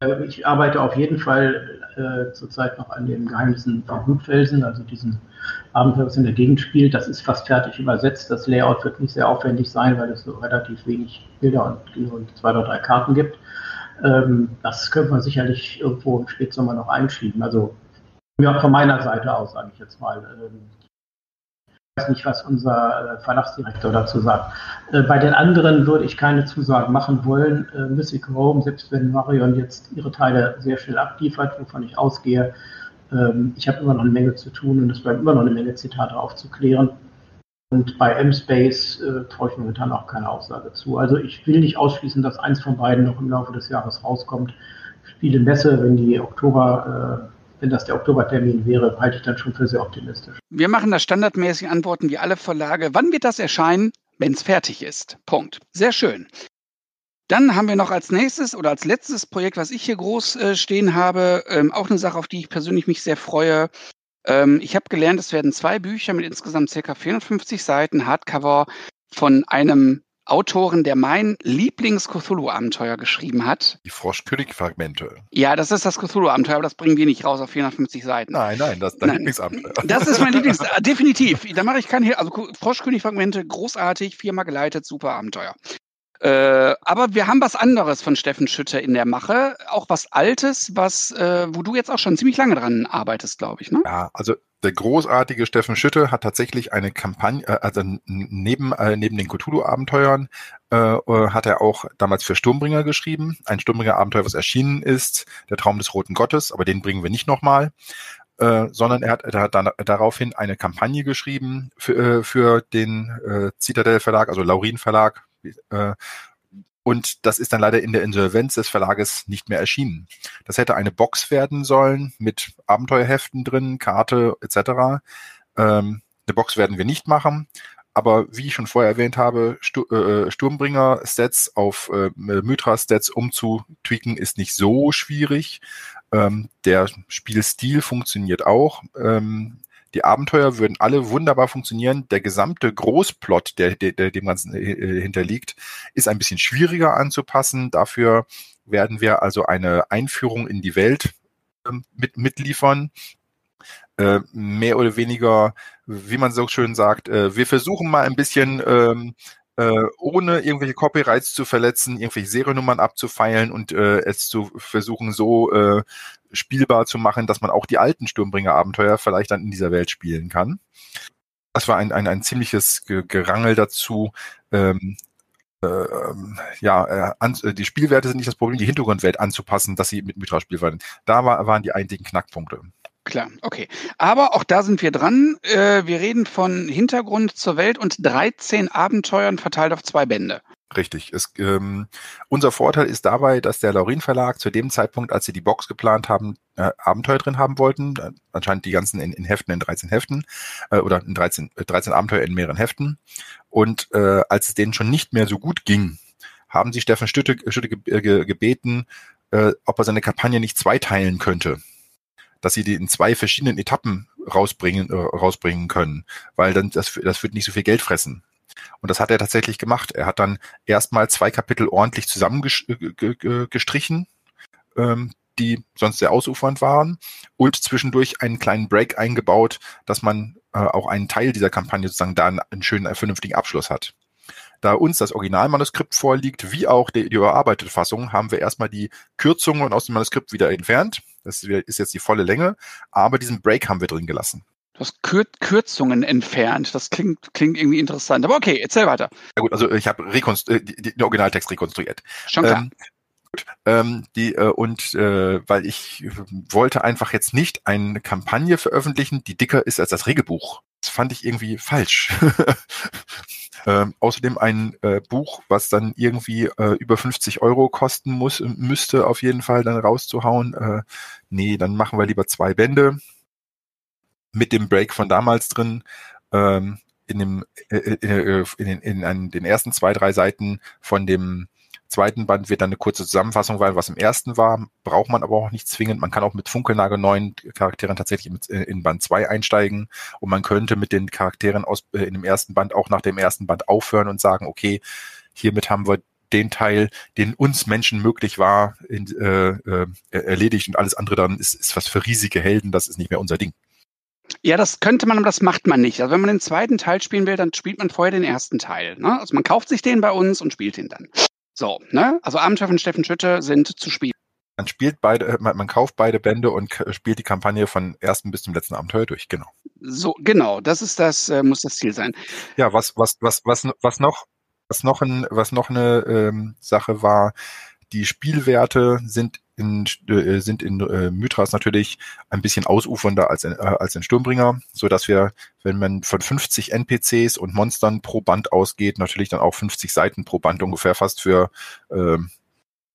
Äh, ich arbeite auf jeden Fall äh, zurzeit noch an den Geheimnissen von Blutfelsen, also diesen Abenteuer, was in der Gegend spielt. Das ist fast fertig übersetzt. Das Layout wird nicht sehr aufwendig sein, weil es so relativ wenig Bilder und, und zwei oder drei Karten gibt. Ähm, das könnte man sicherlich irgendwo im Spätsommer noch einschieben. Also ja, von meiner Seite aus, sage ich jetzt mal. Ähm, ich weiß nicht, was unser äh, Verlagsdirektor dazu sagt. Äh, bei den anderen würde ich keine Zusagen machen wollen. Äh, Mystic Rome, selbst wenn Marion jetzt ihre Teile sehr schnell abliefert, wovon ich ausgehe, ähm, ich habe immer noch eine Menge zu tun und es bleibt immer noch eine Menge Zitate aufzuklären. Und bei M-Space äh, traue ich momentan auch keine Aussage zu. Also ich will nicht ausschließen, dass eins von beiden noch im Laufe des Jahres rauskommt. Spiele Messe, wenn die Oktober, wenn das der Oktobertermin wäre, halte ich dann schon für sehr optimistisch. Wir machen das standardmäßig Antworten wie alle Verlage. Wann wird das erscheinen? Wenn es fertig ist. Punkt. Sehr schön. Dann haben wir noch als nächstes oder als letztes Projekt, was ich hier groß äh, stehen habe, ähm, auch eine Sache, auf die ich persönlich mich sehr freue. Ähm, ich habe gelernt, es werden zwei Bücher mit insgesamt ca. 450 Seiten Hardcover von einem Autoren, der mein Lieblings-Cthulhu-Abenteuer geschrieben hat. Die Froschkönig-Fragmente. Ja, das ist das Cthulhu-Abenteuer, aber das bringen wir nicht raus auf 450 Seiten. Nein, nein, das ist dein Lieblingsabenteuer. Das ist mein Lieblings, äh, definitiv. Da mache ich kein, also Froschkönig-Fragmente, großartig, viermal geleitet, super Abenteuer. Äh, aber wir haben was anderes von Steffen Schütter in der Mache, auch was Altes, was, äh, wo du jetzt auch schon ziemlich lange dran arbeitest, glaube ich. Ne? Ja, also der großartige Steffen Schütte hat tatsächlich eine Kampagne, äh, also neben, äh, neben den Cthulhu-Abenteuern äh, äh, hat er auch damals für Sturmbringer geschrieben. Ein Sturmbringer-Abenteuer, was erschienen ist, der Traum des Roten Gottes, aber den bringen wir nicht nochmal. Äh, sondern er hat, er hat dann daraufhin eine Kampagne geschrieben für, äh, für den äh, Citadel Verlag, also Laurin Verlag, äh, und das ist dann leider in der Insolvenz des Verlages nicht mehr erschienen. Das hätte eine Box werden sollen mit Abenteuerheften drin, Karte etc. Ähm, eine Box werden wir nicht machen. Aber wie ich schon vorher erwähnt habe, äh, Sturmbringer-Stats auf äh, Mythra-Stats umzutweaken ist nicht so schwierig. Ähm, der Spielstil funktioniert auch. Ähm, die Abenteuer würden alle wunderbar funktionieren. Der gesamte Großplot, der, der, der dem Ganzen äh, hinterliegt, ist ein bisschen schwieriger anzupassen. Dafür werden wir also eine Einführung in die Welt äh, mit, mitliefern. Äh, mehr oder weniger, wie man so schön sagt, äh, wir versuchen mal ein bisschen ähm, äh, ohne irgendwelche Copyrights zu verletzen, irgendwelche Seriennummern abzufeilen und äh, es zu versuchen, so äh, spielbar zu machen, dass man auch die alten Sturmbringer-Abenteuer vielleicht dann in dieser Welt spielen kann. Das war ein, ein, ein ziemliches Gerangel dazu. Ähm, äh, ja, äh, an, die Spielwerte sind nicht das Problem, die Hintergrundwelt anzupassen, dass sie mit Mitra spielbar sind. Da war, waren die einzigen Knackpunkte. Klar, okay. Aber auch da sind wir dran. Äh, wir reden von Hintergrund zur Welt und 13 Abenteuern verteilt auf zwei Bände. Richtig. Es, ähm, unser Vorteil ist dabei, dass der Laurin Verlag zu dem Zeitpunkt, als sie die Box geplant haben, äh, Abenteuer drin haben wollten, äh, anscheinend die ganzen in, in Heften, in 13 Heften, äh, oder in 13, 13 äh, Abenteuer in mehreren Heften. Und äh, als es denen schon nicht mehr so gut ging, haben sie Steffen Stütte, Stütte ge, gebeten, äh, ob er seine Kampagne nicht zweiteilen könnte dass sie die in zwei verschiedenen Etappen rausbringen, äh, rausbringen können, weil dann das, das wird nicht so viel Geld fressen. Und das hat er tatsächlich gemacht. Er hat dann erstmal zwei Kapitel ordentlich zusammengestrichen, ähm, die sonst sehr ausufernd waren, und zwischendurch einen kleinen Break eingebaut, dass man äh, auch einen Teil dieser Kampagne sozusagen da einen, einen schönen, einen vernünftigen Abschluss hat. Da uns das Originalmanuskript vorliegt, wie auch die, die überarbeitete Fassung, haben wir erstmal die Kürzungen aus dem Manuskript wieder entfernt. Das ist jetzt die volle Länge, aber diesen Break haben wir drin gelassen. Du hast Kür Kürzungen entfernt. Das klingt, klingt irgendwie interessant. Aber okay, erzähl weiter. Ja gut, also ich habe äh, den Originaltext rekonstruiert. Schon klar. Ähm, Ähm, die, äh, und äh, weil ich wollte einfach jetzt nicht eine Kampagne veröffentlichen, die dicker ist als das Regelbuch. Das fand ich irgendwie falsch. ähm, außerdem ein äh, Buch, was dann irgendwie äh, über 50 Euro kosten muss, müsste auf jeden Fall dann rauszuhauen. Äh, nee, dann machen wir lieber zwei Bände mit dem Break von damals drin. Ähm, in, dem, äh, äh äh, in, in, in den ersten zwei, drei Seiten von dem zweiten Band wird dann eine kurze Zusammenfassung sein, was im ersten war. Braucht man aber auch nicht zwingend. Man kann auch mit funkelnagel neuen Charakteren tatsächlich äh, in Band 2 einsteigen und man könnte mit den Charakteren aus äh, in dem ersten Band auch nach dem ersten Band aufhören und sagen, okay, hiermit haben wir den Teil, den uns Menschen möglich war, in, äh, äh, erledigt und alles andere dann ist, ist was für riesige Helden, das ist nicht mehr unser Ding. Ja, das könnte man, aber das macht man nicht. Also wenn man den zweiten Teil spielen will, dann spielt man vorher den ersten Teil. Ne? Also man kauft sich den bei uns und spielt ihn dann. So, ne? Also Abenteuer von Steffen Schütte sind zu spielen. Man spielt beide, äh, man, man kauft beide Bände und spielt die Kampagne von ersten bis zum letzten Abenteuer durch, genau. So, genau, das ist das, äh, muss das Ziel sein. Ja, was, was, was, was, was noch, was noch ein, was noch eine ähm, Sache war, die Spielwerte sind in, äh, sind in äh, Mythras natürlich ein bisschen ausufernder als in, äh, als in Sturmbringer, so dass wir, wenn man von 50 NPCs und Monstern pro Band ausgeht, natürlich dann auch 50 Seiten pro Band ungefähr fast für, ähm,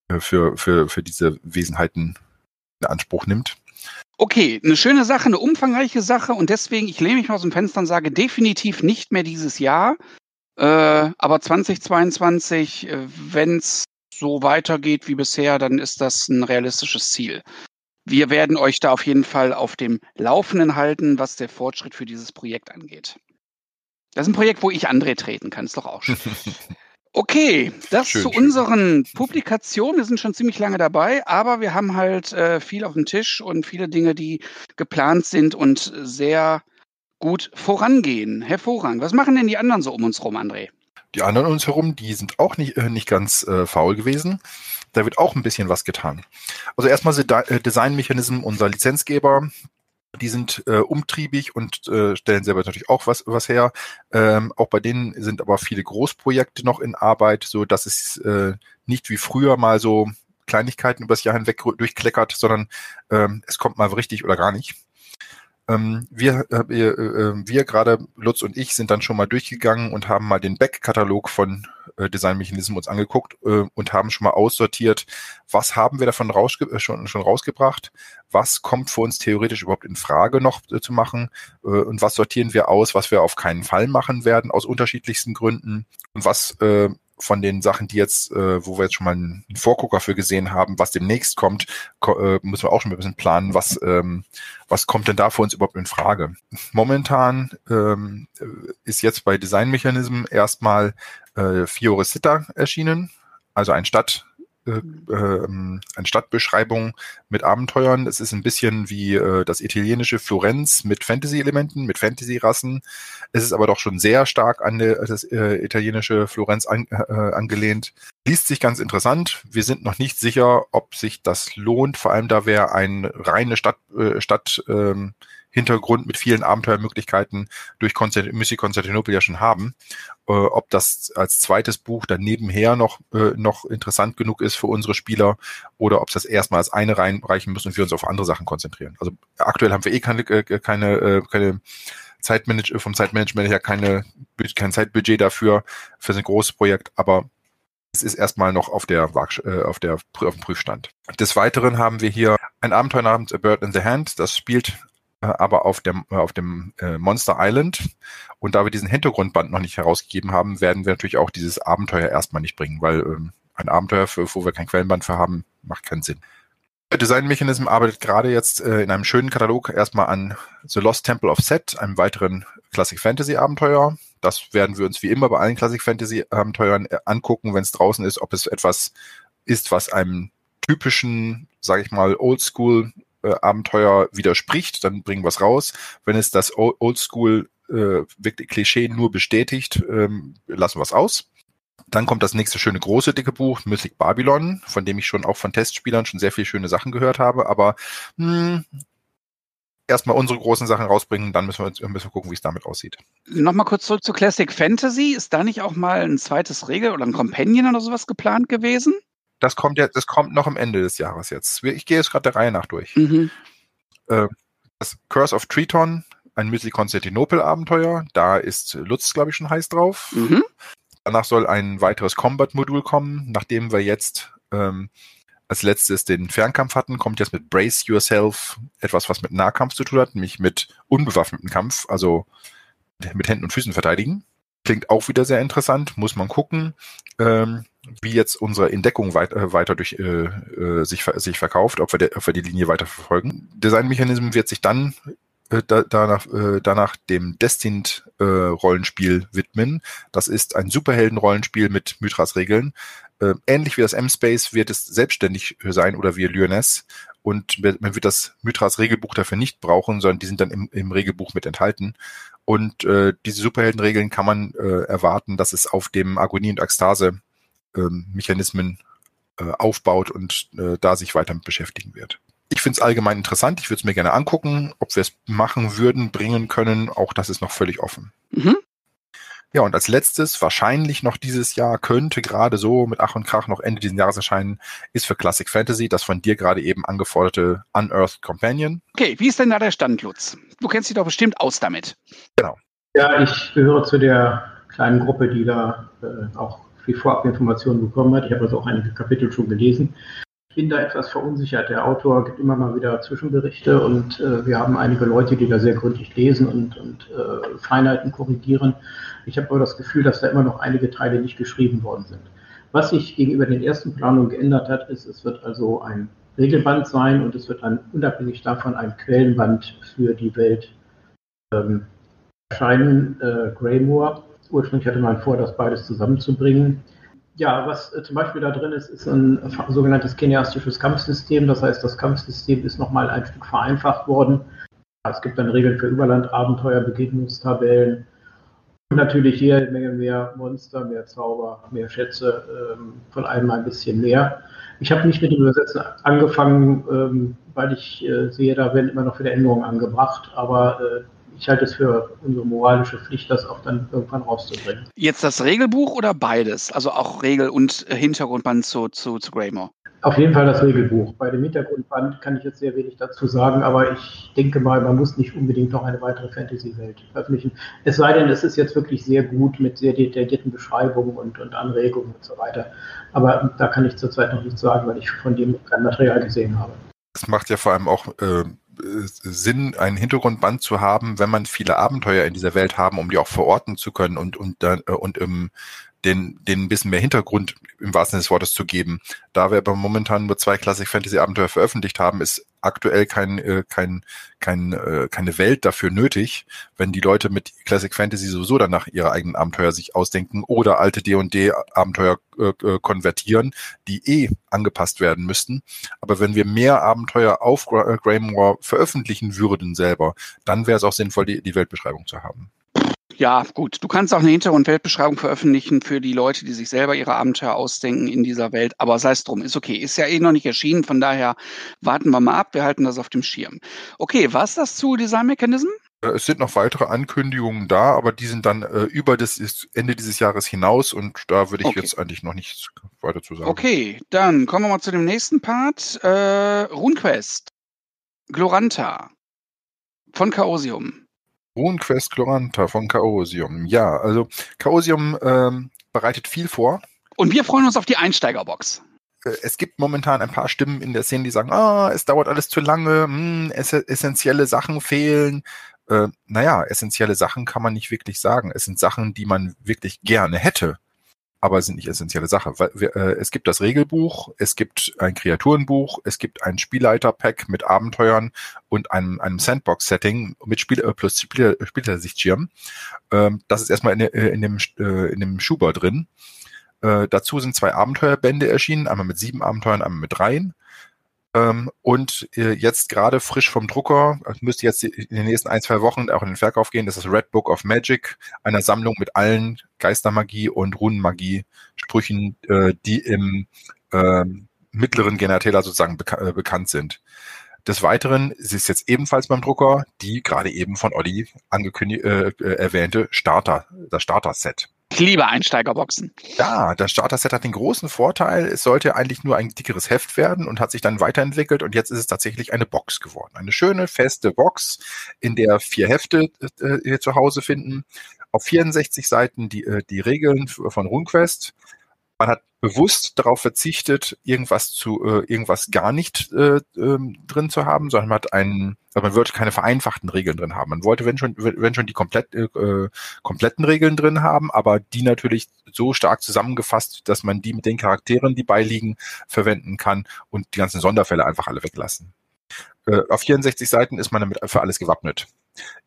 äh, für, für, für diese Wesenheiten in Anspruch nimmt. Okay, eine schöne Sache, eine umfangreiche Sache und deswegen, ich lehne mich mal aus dem Fenster und sage definitiv nicht mehr dieses Jahr, äh, aber 2022, äh, wenn es so weitergeht wie bisher, dann ist das ein realistisches Ziel. Wir werden euch da auf jeden Fall auf dem Laufenden halten, was der Fortschritt für dieses Projekt angeht. Das ist ein Projekt, wo ich André treten kann, ist doch auch schön. Okay, das schön, zu schön. unseren Publikationen. Wir sind schon ziemlich lange dabei, aber wir haben halt äh, viel auf dem Tisch und viele Dinge, die geplant sind und sehr gut vorangehen. Hervorragend. Was machen denn die anderen so um uns rum, André? Die anderen um uns herum, die sind auch nicht, äh, nicht ganz äh, faul gewesen. Da wird auch ein bisschen was getan. Also erstmal äh, Designmechanismen unserer Lizenzgeber. Die sind äh, umtriebig und äh, stellen selber natürlich auch was, was her. Ähm, auch bei denen sind aber viele Großprojekte noch in Arbeit, so dass es äh, nicht wie früher mal so Kleinigkeiten übers Jahr hinweg durchkleckert, sondern ähm, es kommt mal richtig oder gar nicht. Ähm, wir, äh, wir, äh, wir gerade, Lutz und ich, sind dann schon mal durchgegangen und haben mal den Back-Katalog von äh, Designmechanismen uns angeguckt äh, und haben schon mal aussortiert, was haben wir davon rausge äh, schon, schon rausgebracht, was kommt für uns theoretisch überhaupt in Frage noch äh, zu machen äh, und was sortieren wir aus, was wir auf keinen Fall machen werden aus unterschiedlichsten Gründen und was äh, von den Sachen, die jetzt, äh, wo wir jetzt schon mal einen Vorgucker für gesehen haben, was demnächst kommt, ko äh, müssen wir auch schon ein bisschen planen, was, ähm, was kommt denn da für uns überhaupt in Frage. Momentan ähm, ist jetzt bei Designmechanismen erstmal äh, Fiore Sitta erschienen, also ein Stadt, äh, äh, eine Stadtbeschreibung mit Abenteuern. Es ist ein bisschen wie äh, das italienische Florenz mit Fantasy-Elementen, mit Fantasy-Rassen. Es ist aber doch schon sehr stark an der, das äh, italienische Florenz an, äh, angelehnt. Liest sich ganz interessant. Wir sind noch nicht sicher, ob sich das lohnt, vor allem da wir eine reine Stadt, äh, Stadt ähm, Hintergrund mit vielen Abenteuermöglichkeiten durch Konstant Mystic Konstantinopel ja schon haben. Äh, ob das als zweites Buch dann nebenher noch, äh, noch interessant genug ist für unsere Spieler oder ob es das erstmal als eine reinreichen müssen und wir uns auf andere Sachen konzentrieren. Also aktuell haben wir eh keine, äh, keine, äh, keine Zeitmanage vom Zeitmanagement her keine, kein Zeitbudget dafür, für so ein großes Projekt, aber es ist erstmal noch auf der, äh, auf der auf dem Prüfstand. Des Weiteren haben wir hier ein Abenteuer namens A Bird in the Hand. Das spielt aber auf dem, äh, auf dem äh, Monster Island. Und da wir diesen Hintergrundband noch nicht herausgegeben haben, werden wir natürlich auch dieses Abenteuer erstmal nicht bringen, weil ähm, ein Abenteuer, für, wo wir kein Quellenband für haben, macht keinen Sinn. Design Mechanism arbeitet gerade jetzt äh, in einem schönen Katalog erstmal an The Lost Temple of Set, einem weiteren Classic Fantasy Abenteuer. Das werden wir uns wie immer bei allen Classic Fantasy Abenteuern angucken, wenn es draußen ist, ob es etwas ist, was einem typischen, sage ich mal, Oldschool äh, Abenteuer widerspricht, dann bringen wir es raus. Wenn es das Oldschool äh, Klischee nur bestätigt, ähm, lassen wir es aus. Dann kommt das nächste schöne große dicke Buch, Mythic Babylon, von dem ich schon auch von Testspielern schon sehr viele schöne Sachen gehört habe. Aber hm, erstmal unsere großen Sachen rausbringen, dann müssen wir, müssen wir gucken, wie es damit aussieht. Nochmal kurz zurück zu Classic Fantasy. Ist da nicht auch mal ein zweites Regel oder ein Companion oder sowas geplant gewesen? Das kommt ja, das kommt noch am Ende des Jahres jetzt. Ich gehe jetzt gerade der Reihe nach durch. Mhm. Äh, das Curse of Triton, ein Müsli Konstantinopel Abenteuer. Da ist Lutz, glaube ich, schon heiß drauf. Mhm. Danach soll ein weiteres Combat-Modul kommen, nachdem wir jetzt ähm, als letztes den Fernkampf hatten, kommt jetzt mit Brace Yourself etwas, was mit Nahkampf zu tun hat, nämlich mit unbewaffneten Kampf, also mit Händen und Füßen verteidigen. Klingt auch wieder sehr interessant, muss man gucken, ähm, wie jetzt unsere Entdeckung weit, äh, weiter durch äh, äh, sich, sich verkauft, ob wir, de, ob wir die Linie weiter verfolgen. Designmechanismus wird sich dann äh, da, danach, äh, danach dem Destined-Rollenspiel äh, widmen. Das ist ein Superhelden-Rollenspiel mit Mythras-Regeln. Äh, ähnlich wie das M-Space wird es selbstständig sein oder wie Lyoness. Und man wird das Mythras-Regelbuch dafür nicht brauchen, sondern die sind dann im, im Regelbuch mit enthalten. Und äh, diese Superheldenregeln kann man äh, erwarten, dass es auf dem Agonie- und Ekstase-Mechanismen ähm, äh, aufbaut und äh, da sich weiter mit beschäftigen wird. Ich finde es allgemein interessant. Ich würde es mir gerne angucken. Ob wir es machen würden, bringen können, auch das ist noch völlig offen. Mhm. Ja, und als letztes, wahrscheinlich noch dieses Jahr, könnte gerade so mit Ach und Krach noch Ende dieses Jahres erscheinen, ist für Classic Fantasy das von dir gerade eben angeforderte Unearthed Companion. Okay, wie ist denn da der Stand, Lutz? Du kennst dich doch bestimmt aus damit. Genau. Ja, ich gehöre zu der kleinen Gruppe, die da äh, auch viel Vorabinformationen bekommen hat. Ich habe also auch einige Kapitel schon gelesen. Ich bin da etwas verunsichert. Der Autor gibt immer mal wieder Zwischenberichte und äh, wir haben einige Leute, die da sehr gründlich lesen und, und äh, Feinheiten korrigieren. Ich habe aber das Gefühl, dass da immer noch einige Teile nicht geschrieben worden sind. Was sich gegenüber den ersten Planungen geändert hat, ist, es wird also ein Regelband sein und es wird dann unabhängig davon ein Quellenband für die Welt ähm, erscheinen, äh, Greymore. Ursprünglich hatte man vor, das beides zusammenzubringen. Ja, was äh, zum Beispiel da drin ist, ist ein sogenanntes kineastisches Kampfsystem. Das heißt, das Kampfsystem ist nochmal ein Stück vereinfacht worden. Es gibt dann Regeln für Überlandabenteuer, Begegnungstabellen, und natürlich hier eine Menge mehr Monster, mehr Zauber, mehr Schätze, ähm, von allem ein bisschen mehr. Ich habe nicht mit dem Übersetzen angefangen, ähm, weil ich äh, sehe, da werden immer noch viele Änderungen angebracht, aber äh, ich halte es für unsere moralische Pflicht, das auch dann irgendwann rauszubringen. Jetzt das Regelbuch oder beides? Also auch Regel- und Hintergrundband zu, zu, zu Greymore? Auf jeden Fall das Regelbuch. Bei dem Hintergrundband kann ich jetzt sehr wenig dazu sagen, aber ich denke mal, man muss nicht unbedingt noch eine weitere Fantasy-Welt veröffentlichen. Es sei denn, es ist jetzt wirklich sehr gut mit sehr detaillierten Beschreibungen und, und Anregungen und so weiter. Aber da kann ich zurzeit noch nichts sagen, weil ich von dem kein Material gesehen habe. Es macht ja vor allem auch äh, Sinn, ein Hintergrundband zu haben, wenn man viele Abenteuer in dieser Welt haben, um die auch verorten zu können und, und, äh, und im den, den ein bisschen mehr Hintergrund im wahrsten Sinne des Wortes zu geben. Da wir aber momentan nur zwei Classic Fantasy Abenteuer veröffentlicht haben, ist aktuell kein, äh, kein, kein, äh, keine Welt dafür nötig, wenn die Leute mit Classic Fantasy sowieso danach ihre eigenen Abenteuer sich ausdenken oder alte D&D Abenteuer äh, äh, konvertieren, die eh angepasst werden müssten. Aber wenn wir mehr Abenteuer auf Greymore veröffentlichen würden selber, dann wäre es auch sinnvoll, die, die Weltbeschreibung zu haben. Ja, gut. Du kannst auch eine Hinter- und Weltbeschreibung veröffentlichen für die Leute, die sich selber ihre Abenteuer ausdenken in dieser Welt. Aber sei es drum, ist okay. Ist ja eh noch nicht erschienen. Von daher warten wir mal ab. Wir halten das auf dem Schirm. Okay, was das zu Design Mechanism? Äh, es sind noch weitere Ankündigungen da, aber die sind dann äh, über das Ende dieses Jahres hinaus und da würde ich okay. jetzt eigentlich noch nichts weiter zu sagen. Okay, dann kommen wir mal zu dem nächsten Part. Äh, RuneQuest. Gloranta von Chaosium. RuneQuest Gloranta von Chaosium. Ja, also Chaosium ähm, bereitet viel vor. Und wir freuen uns auf die Einsteigerbox. Äh, es gibt momentan ein paar Stimmen in der Szene, die sagen, ah, es dauert alles zu lange, mh, hm, ess essentielle Sachen fehlen. Äh, naja, essentielle Sachen kann man nicht wirklich sagen. Es sind Sachen, die man wirklich gerne hätte aber sind nicht essentielle Sache. Wir, äh, es gibt das Regelbuch, es gibt ein Kreaturenbuch, es gibt ein Spielleiter-Pack mit Abenteuern und einem, einem Sandbox-Setting mit Spiel, äh, plus Spieler, Spielersichtschirm. Ähm, das ist erstmal in, äh, in, dem, äh, in dem Schuber drin. Äh, dazu sind zwei Abenteuerbände erschienen, einmal mit sieben Abenteuern, einmal mit dreien. Ähm, und äh, jetzt gerade frisch vom Drucker, müsste jetzt in den nächsten ein, zwei Wochen auch in den Verkauf gehen, das ist Red Book of Magic, einer Sammlung mit allen Geistermagie und Runenmagie-Sprüchen, äh, die im äh, mittleren Genatela sozusagen beka äh, bekannt sind. Des Weiteren ist es jetzt ebenfalls beim Drucker die gerade eben von Olli angekündigt äh, äh, erwähnte Starter, das Starter-Set. Ich liebe Einsteigerboxen. Ja, das Starter-Set hat den großen Vorteil, es sollte eigentlich nur ein dickeres Heft werden und hat sich dann weiterentwickelt und jetzt ist es tatsächlich eine Box geworden. Eine schöne, feste Box, in der vier Hefte äh, hier zu Hause finden. Auf 64 Seiten die, äh, die Regeln von RuneQuest. Man hat bewusst darauf verzichtet, irgendwas zu, äh, irgendwas gar nicht äh, ähm, drin zu haben, sondern man hat einen, also man wollte keine vereinfachten Regeln drin haben. Man wollte, wenn schon, wenn schon die komplett, äh, kompletten Regeln drin haben, aber die natürlich so stark zusammengefasst, dass man die mit den Charakteren, die beiliegen, verwenden kann und die ganzen Sonderfälle einfach alle weglassen. Äh, auf 64 Seiten ist man damit für alles gewappnet.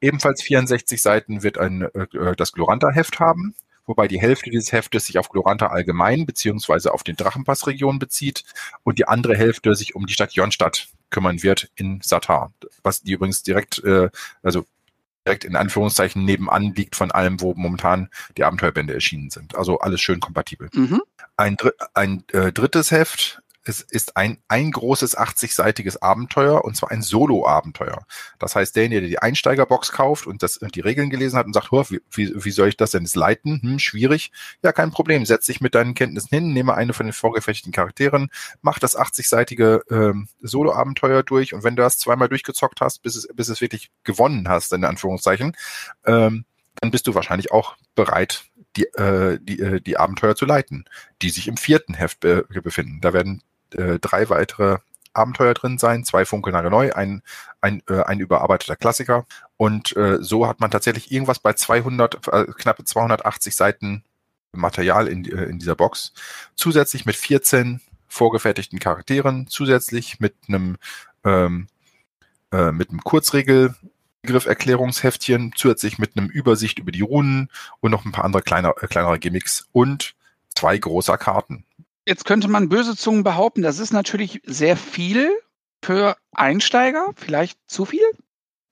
Ebenfalls 64 Seiten wird ein äh, das Gloranta-Heft haben wobei die Hälfte dieses Heftes sich auf Gloranta allgemein beziehungsweise auf den Drachenpass-Region bezieht und die andere Hälfte sich um die Stadt Jonstadt kümmern wird in Satar, was die übrigens direkt, äh, also direkt in Anführungszeichen nebenan liegt von allem, wo momentan die Abenteuerbände erschienen sind. Also alles schön kompatibel. Mhm. Ein, ein äh, drittes Heft es ist ein, ein großes 80-seitiges Abenteuer und zwar ein Solo-Abenteuer. Das heißt, derjenige, der die Einsteigerbox kauft und das die Regeln gelesen hat und sagt, wie, wie soll ich das denn jetzt leiten? Hm, schwierig. Ja, kein Problem. Setz dich mit deinen Kenntnissen hin, nehme eine von den vorgefertigten Charakteren, mach das 80-seitige ähm, Solo-Abenteuer durch und wenn du das zweimal durchgezockt hast, bis es, bis es wirklich gewonnen hast, in Anführungszeichen, ähm, dann bist du wahrscheinlich auch bereit, die, äh, die, äh, die Abenteuer zu leiten, die sich im vierten Heft be befinden. Da werden äh, drei weitere Abenteuer drin sein, zwei funkelnagelneu, ein, ein, äh, ein überarbeiteter Klassiker. Und äh, so hat man tatsächlich irgendwas bei 200, äh, knappe 280 Seiten Material in, äh, in dieser Box. Zusätzlich mit 14 vorgefertigten Charakteren, zusätzlich mit einem, ähm, äh, mit einem Kurzregel, Begriff-Erklärungsheftchen, zusätzlich mit einem Übersicht über die Runen und noch ein paar andere kleiner, äh, kleinere Gimmicks und zwei großer Karten. Jetzt könnte man böse Zungen behaupten, das ist natürlich sehr viel für Einsteiger. Vielleicht zu viel?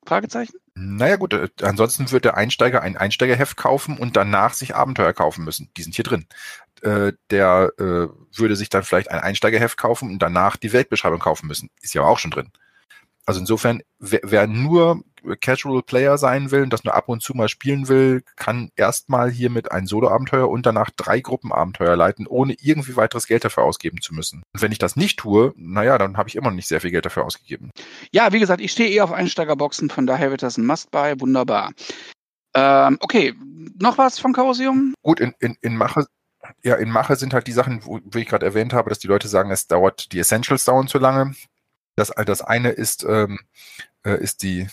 Fragezeichen? Naja gut, äh, ansonsten wird der Einsteiger ein Einsteigerheft kaufen und danach sich Abenteuer kaufen müssen. Die sind hier drin. Äh, der äh, würde sich dann vielleicht ein Einsteigerheft kaufen und danach die Weltbeschreibung kaufen müssen. Ist ja auch schon drin. Also insofern, wer, wer nur Casual Player sein will und das nur ab und zu mal spielen will, kann erstmal hiermit ein Solo-Abenteuer und danach drei Gruppenabenteuer leiten, ohne irgendwie weiteres Geld dafür ausgeben zu müssen. Und wenn ich das nicht tue, naja, dann habe ich immer noch nicht sehr viel Geld dafür ausgegeben. Ja, wie gesagt, ich stehe eh auf Einsteigerboxen, von daher wird das ein Must-Buy, wunderbar. Ähm, okay, noch was vom Chaosium? Gut, in, in, in Mache ja, in Mache sind halt die Sachen, wo, wo ich gerade erwähnt habe, dass die Leute sagen, es dauert, die Essentials dauern zu lange. Das, das eine ist, ähm, äh, ist die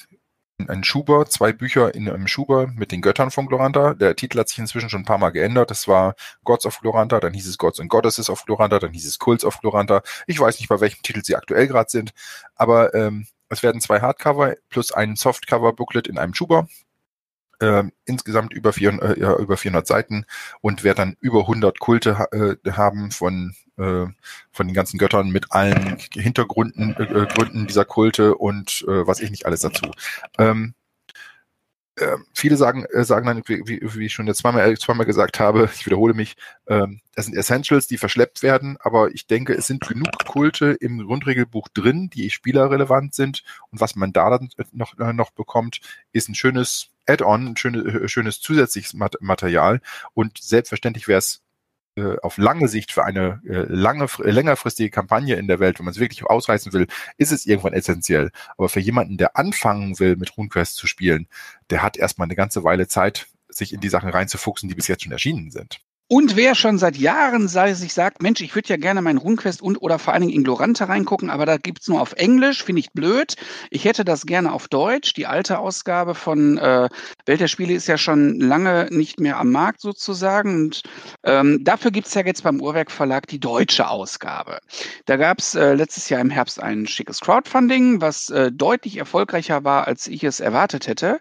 ein Schuber, zwei Bücher in einem Schuber mit den Göttern von Gloranta. Der Titel hat sich inzwischen schon ein paar Mal geändert. Das war Gods of Gloranta, dann hieß es Gods and Goddesses of Gloranta, dann hieß es Cults of Gloranta. Ich weiß nicht, bei welchem Titel sie aktuell gerade sind, aber ähm, es werden zwei Hardcover plus ein Softcover-Booklet in einem Schuber äh, insgesamt über, 400, äh, über 400 Seiten und wird dann über 100 Kulte ha äh, haben von, äh, von den ganzen Göttern mit allen Hintergründen äh, äh, Gründen dieser Kulte und äh, was ich nicht alles dazu. Ähm, äh, viele sagen, äh, sagen dann, wie, wie ich schon jetzt zweimal, äh, zweimal gesagt habe, ich wiederhole mich, ähm, es sind Essentials, die verschleppt werden, aber ich denke, es sind genug Kulte im Grundregelbuch drin, die spielerrelevant sind und was man da dann noch, noch bekommt, ist ein schönes Add-on, ein schönes, schönes zusätzliches Material und selbstverständlich wäre es äh, auf lange Sicht für eine äh, lange, längerfristige Kampagne in der Welt, wenn man es wirklich ausreißen will, ist es irgendwann essentiell. Aber für jemanden, der anfangen will, mit RuneQuest zu spielen, der hat erstmal eine ganze Weile Zeit, sich in die Sachen reinzufuchsen, die bis jetzt schon erschienen sind. Und wer schon seit Jahren sei, sich sagt, Mensch, ich würde ja gerne meinen RuneQuest und oder vor allen Dingen Inglorante reingucken, aber da gibt's nur auf Englisch, finde ich blöd. Ich hätte das gerne auf Deutsch. Die alte Ausgabe von äh, Welt der Spiele ist ja schon lange nicht mehr am Markt sozusagen. Und ähm, dafür gibt's ja jetzt beim Uhrwerk Verlag die deutsche Ausgabe. Da gab's äh, letztes Jahr im Herbst ein schickes Crowdfunding, was äh, deutlich erfolgreicher war, als ich es erwartet hätte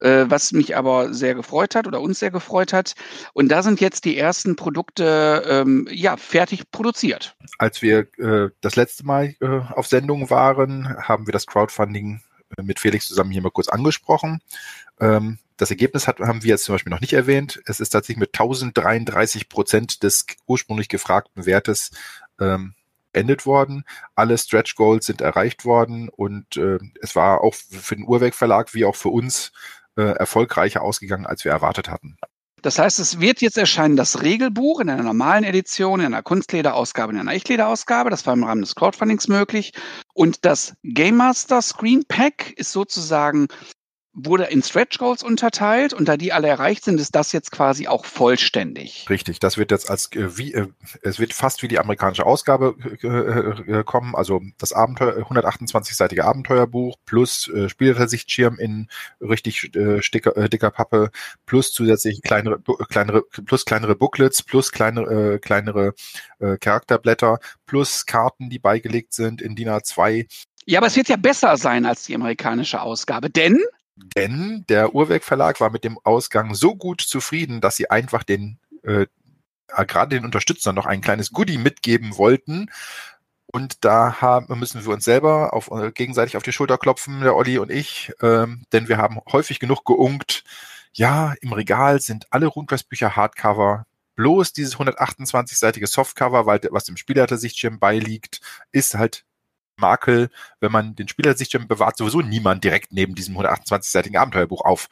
was mich aber sehr gefreut hat oder uns sehr gefreut hat. Und da sind jetzt die ersten Produkte ähm, ja fertig produziert. Als wir äh, das letzte Mal äh, auf Sendung waren, haben wir das Crowdfunding äh, mit Felix zusammen hier mal kurz angesprochen. Ähm, das Ergebnis hat, haben wir jetzt zum Beispiel noch nicht erwähnt. Es ist tatsächlich mit 1033 Prozent des ursprünglich gefragten Wertes ähm, beendet worden. Alle Stretch Goals sind erreicht worden und äh, es war auch für den Urwerk Verlag wie auch für uns äh, erfolgreicher ausgegangen, als wir erwartet hatten. Das heißt, es wird jetzt erscheinen das Regelbuch in einer normalen Edition, in einer Kunstlederausgabe, in einer Echtlederausgabe. Das war im Rahmen des Crowdfundings möglich. Und das Game Master Screen Pack ist sozusagen wurde in Stretch Goals unterteilt und da die alle erreicht sind, ist das jetzt quasi auch vollständig. Richtig, das wird jetzt als äh, wie äh, es wird fast wie die amerikanische Ausgabe äh, äh kommen, also das Abenteuer 128-seitige Abenteuerbuch plus äh, Spielübersichtschirm in richtig äh, sticker, äh, dicker Pappe plus zusätzlich kleinere kleinere plus kleinere Booklets plus kleinere äh, kleinere äh, Charakterblätter plus Karten, die beigelegt sind in DIN A2 ja, aber es wird ja besser sein als die amerikanische Ausgabe, denn denn der Uhrwerk Verlag war mit dem Ausgang so gut zufrieden, dass sie einfach den äh, gerade den Unterstützern noch ein kleines Goodie mitgeben wollten. Und da haben, müssen wir uns selber auf, äh, gegenseitig auf die Schulter klopfen, der Olli und ich, ähm, denn wir haben häufig genug geunkt. Ja, im Regal sind alle RuneQuest-Bücher Hardcover. Bloß dieses 128-seitige Softcover, weil was dem Spielleiter-Sichtschirm beiliegt, ist halt Makel, wenn man den Spieler sich bewahrt, sowieso niemand direkt neben diesem 128-seitigen Abenteuerbuch auf.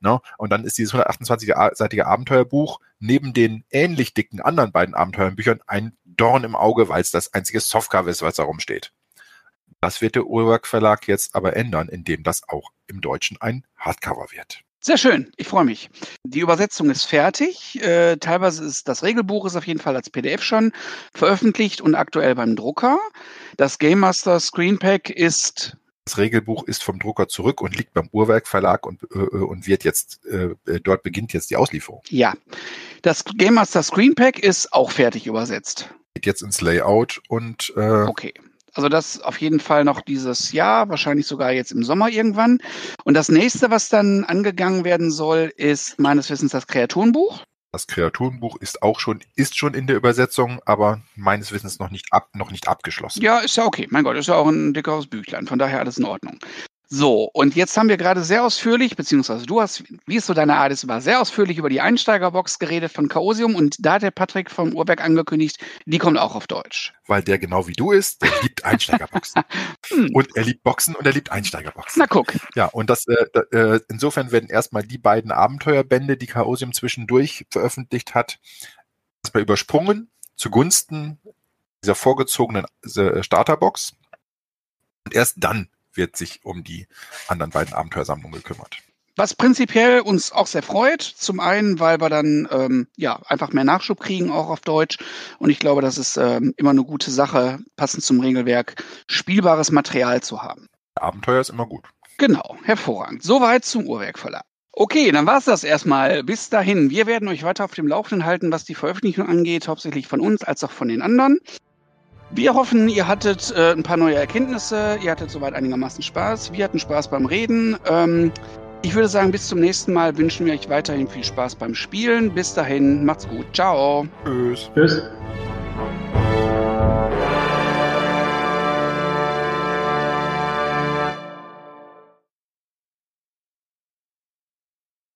Ne? Und dann ist dieses 128-seitige Abenteuerbuch neben den ähnlich dicken anderen beiden Abenteuerbüchern ein Dorn im Auge, weil es das einzige Softcover ist, was da rumsteht. Das wird der Urwerk Verlag jetzt aber ändern, indem das auch im Deutschen ein Hardcover wird. Sehr schön, ich freue mich. Die Übersetzung ist fertig. Äh, teilweise ist das Regelbuch ist auf jeden Fall als PDF schon veröffentlicht und aktuell beim Drucker. Das Game Master Screen Pack ist das Regelbuch ist vom Drucker zurück und liegt beim Uhrwerk Verlag und, äh, und wird jetzt, äh, dort beginnt jetzt die Auslieferung. Ja. Das Game Master Screen Pack ist auch fertig übersetzt. Geht jetzt ins Layout und äh, Okay. Also das auf jeden Fall noch dieses Jahr, wahrscheinlich sogar jetzt im Sommer irgendwann. Und das nächste, was dann angegangen werden soll, ist meines Wissens das Kreaturenbuch. Das Kreaturenbuch ist auch schon, ist schon in der Übersetzung, aber meines Wissens noch nicht ab, noch nicht abgeschlossen. Ja, ist ja okay. Mein Gott, ist ja auch ein dickeres Büchlein. Von daher alles in Ordnung. So, und jetzt haben wir gerade sehr ausführlich, beziehungsweise du hast, wie ist so deine Art, es war sehr ausführlich über die Einsteigerbox geredet von Chaosium und da hat der Patrick vom Urberg angekündigt, die kommt auch auf Deutsch. Weil der genau wie du ist, der liebt Einsteigerboxen. hm. Und er liebt Boxen und er liebt Einsteigerboxen. Na guck. Ja, und das, äh, äh, insofern werden erstmal die beiden Abenteuerbände, die Chaosium zwischendurch veröffentlicht hat, erstmal übersprungen zugunsten dieser vorgezogenen äh, Starterbox. Und erst dann wird sich um die anderen beiden Abenteuersammlungen gekümmert. Was prinzipiell uns auch sehr freut. Zum einen, weil wir dann ähm, ja einfach mehr Nachschub kriegen, auch auf Deutsch. Und ich glaube, das ist ähm, immer eine gute Sache, passend zum Regelwerk, spielbares Material zu haben. Abenteuer ist immer gut. Genau, hervorragend. Soweit zum Uhrwerkverlag. Okay, dann war's das erstmal. Bis dahin. Wir werden euch weiter auf dem Laufenden halten, was die Veröffentlichung angeht, hauptsächlich von uns als auch von den anderen. Wir hoffen, ihr hattet äh, ein paar neue Erkenntnisse, ihr hattet soweit einigermaßen Spaß. Wir hatten Spaß beim Reden. Ähm, ich würde sagen, bis zum nächsten Mal wünschen wir euch weiterhin viel Spaß beim Spielen. Bis dahin, macht's gut. Ciao. Tschüss. Tschüss.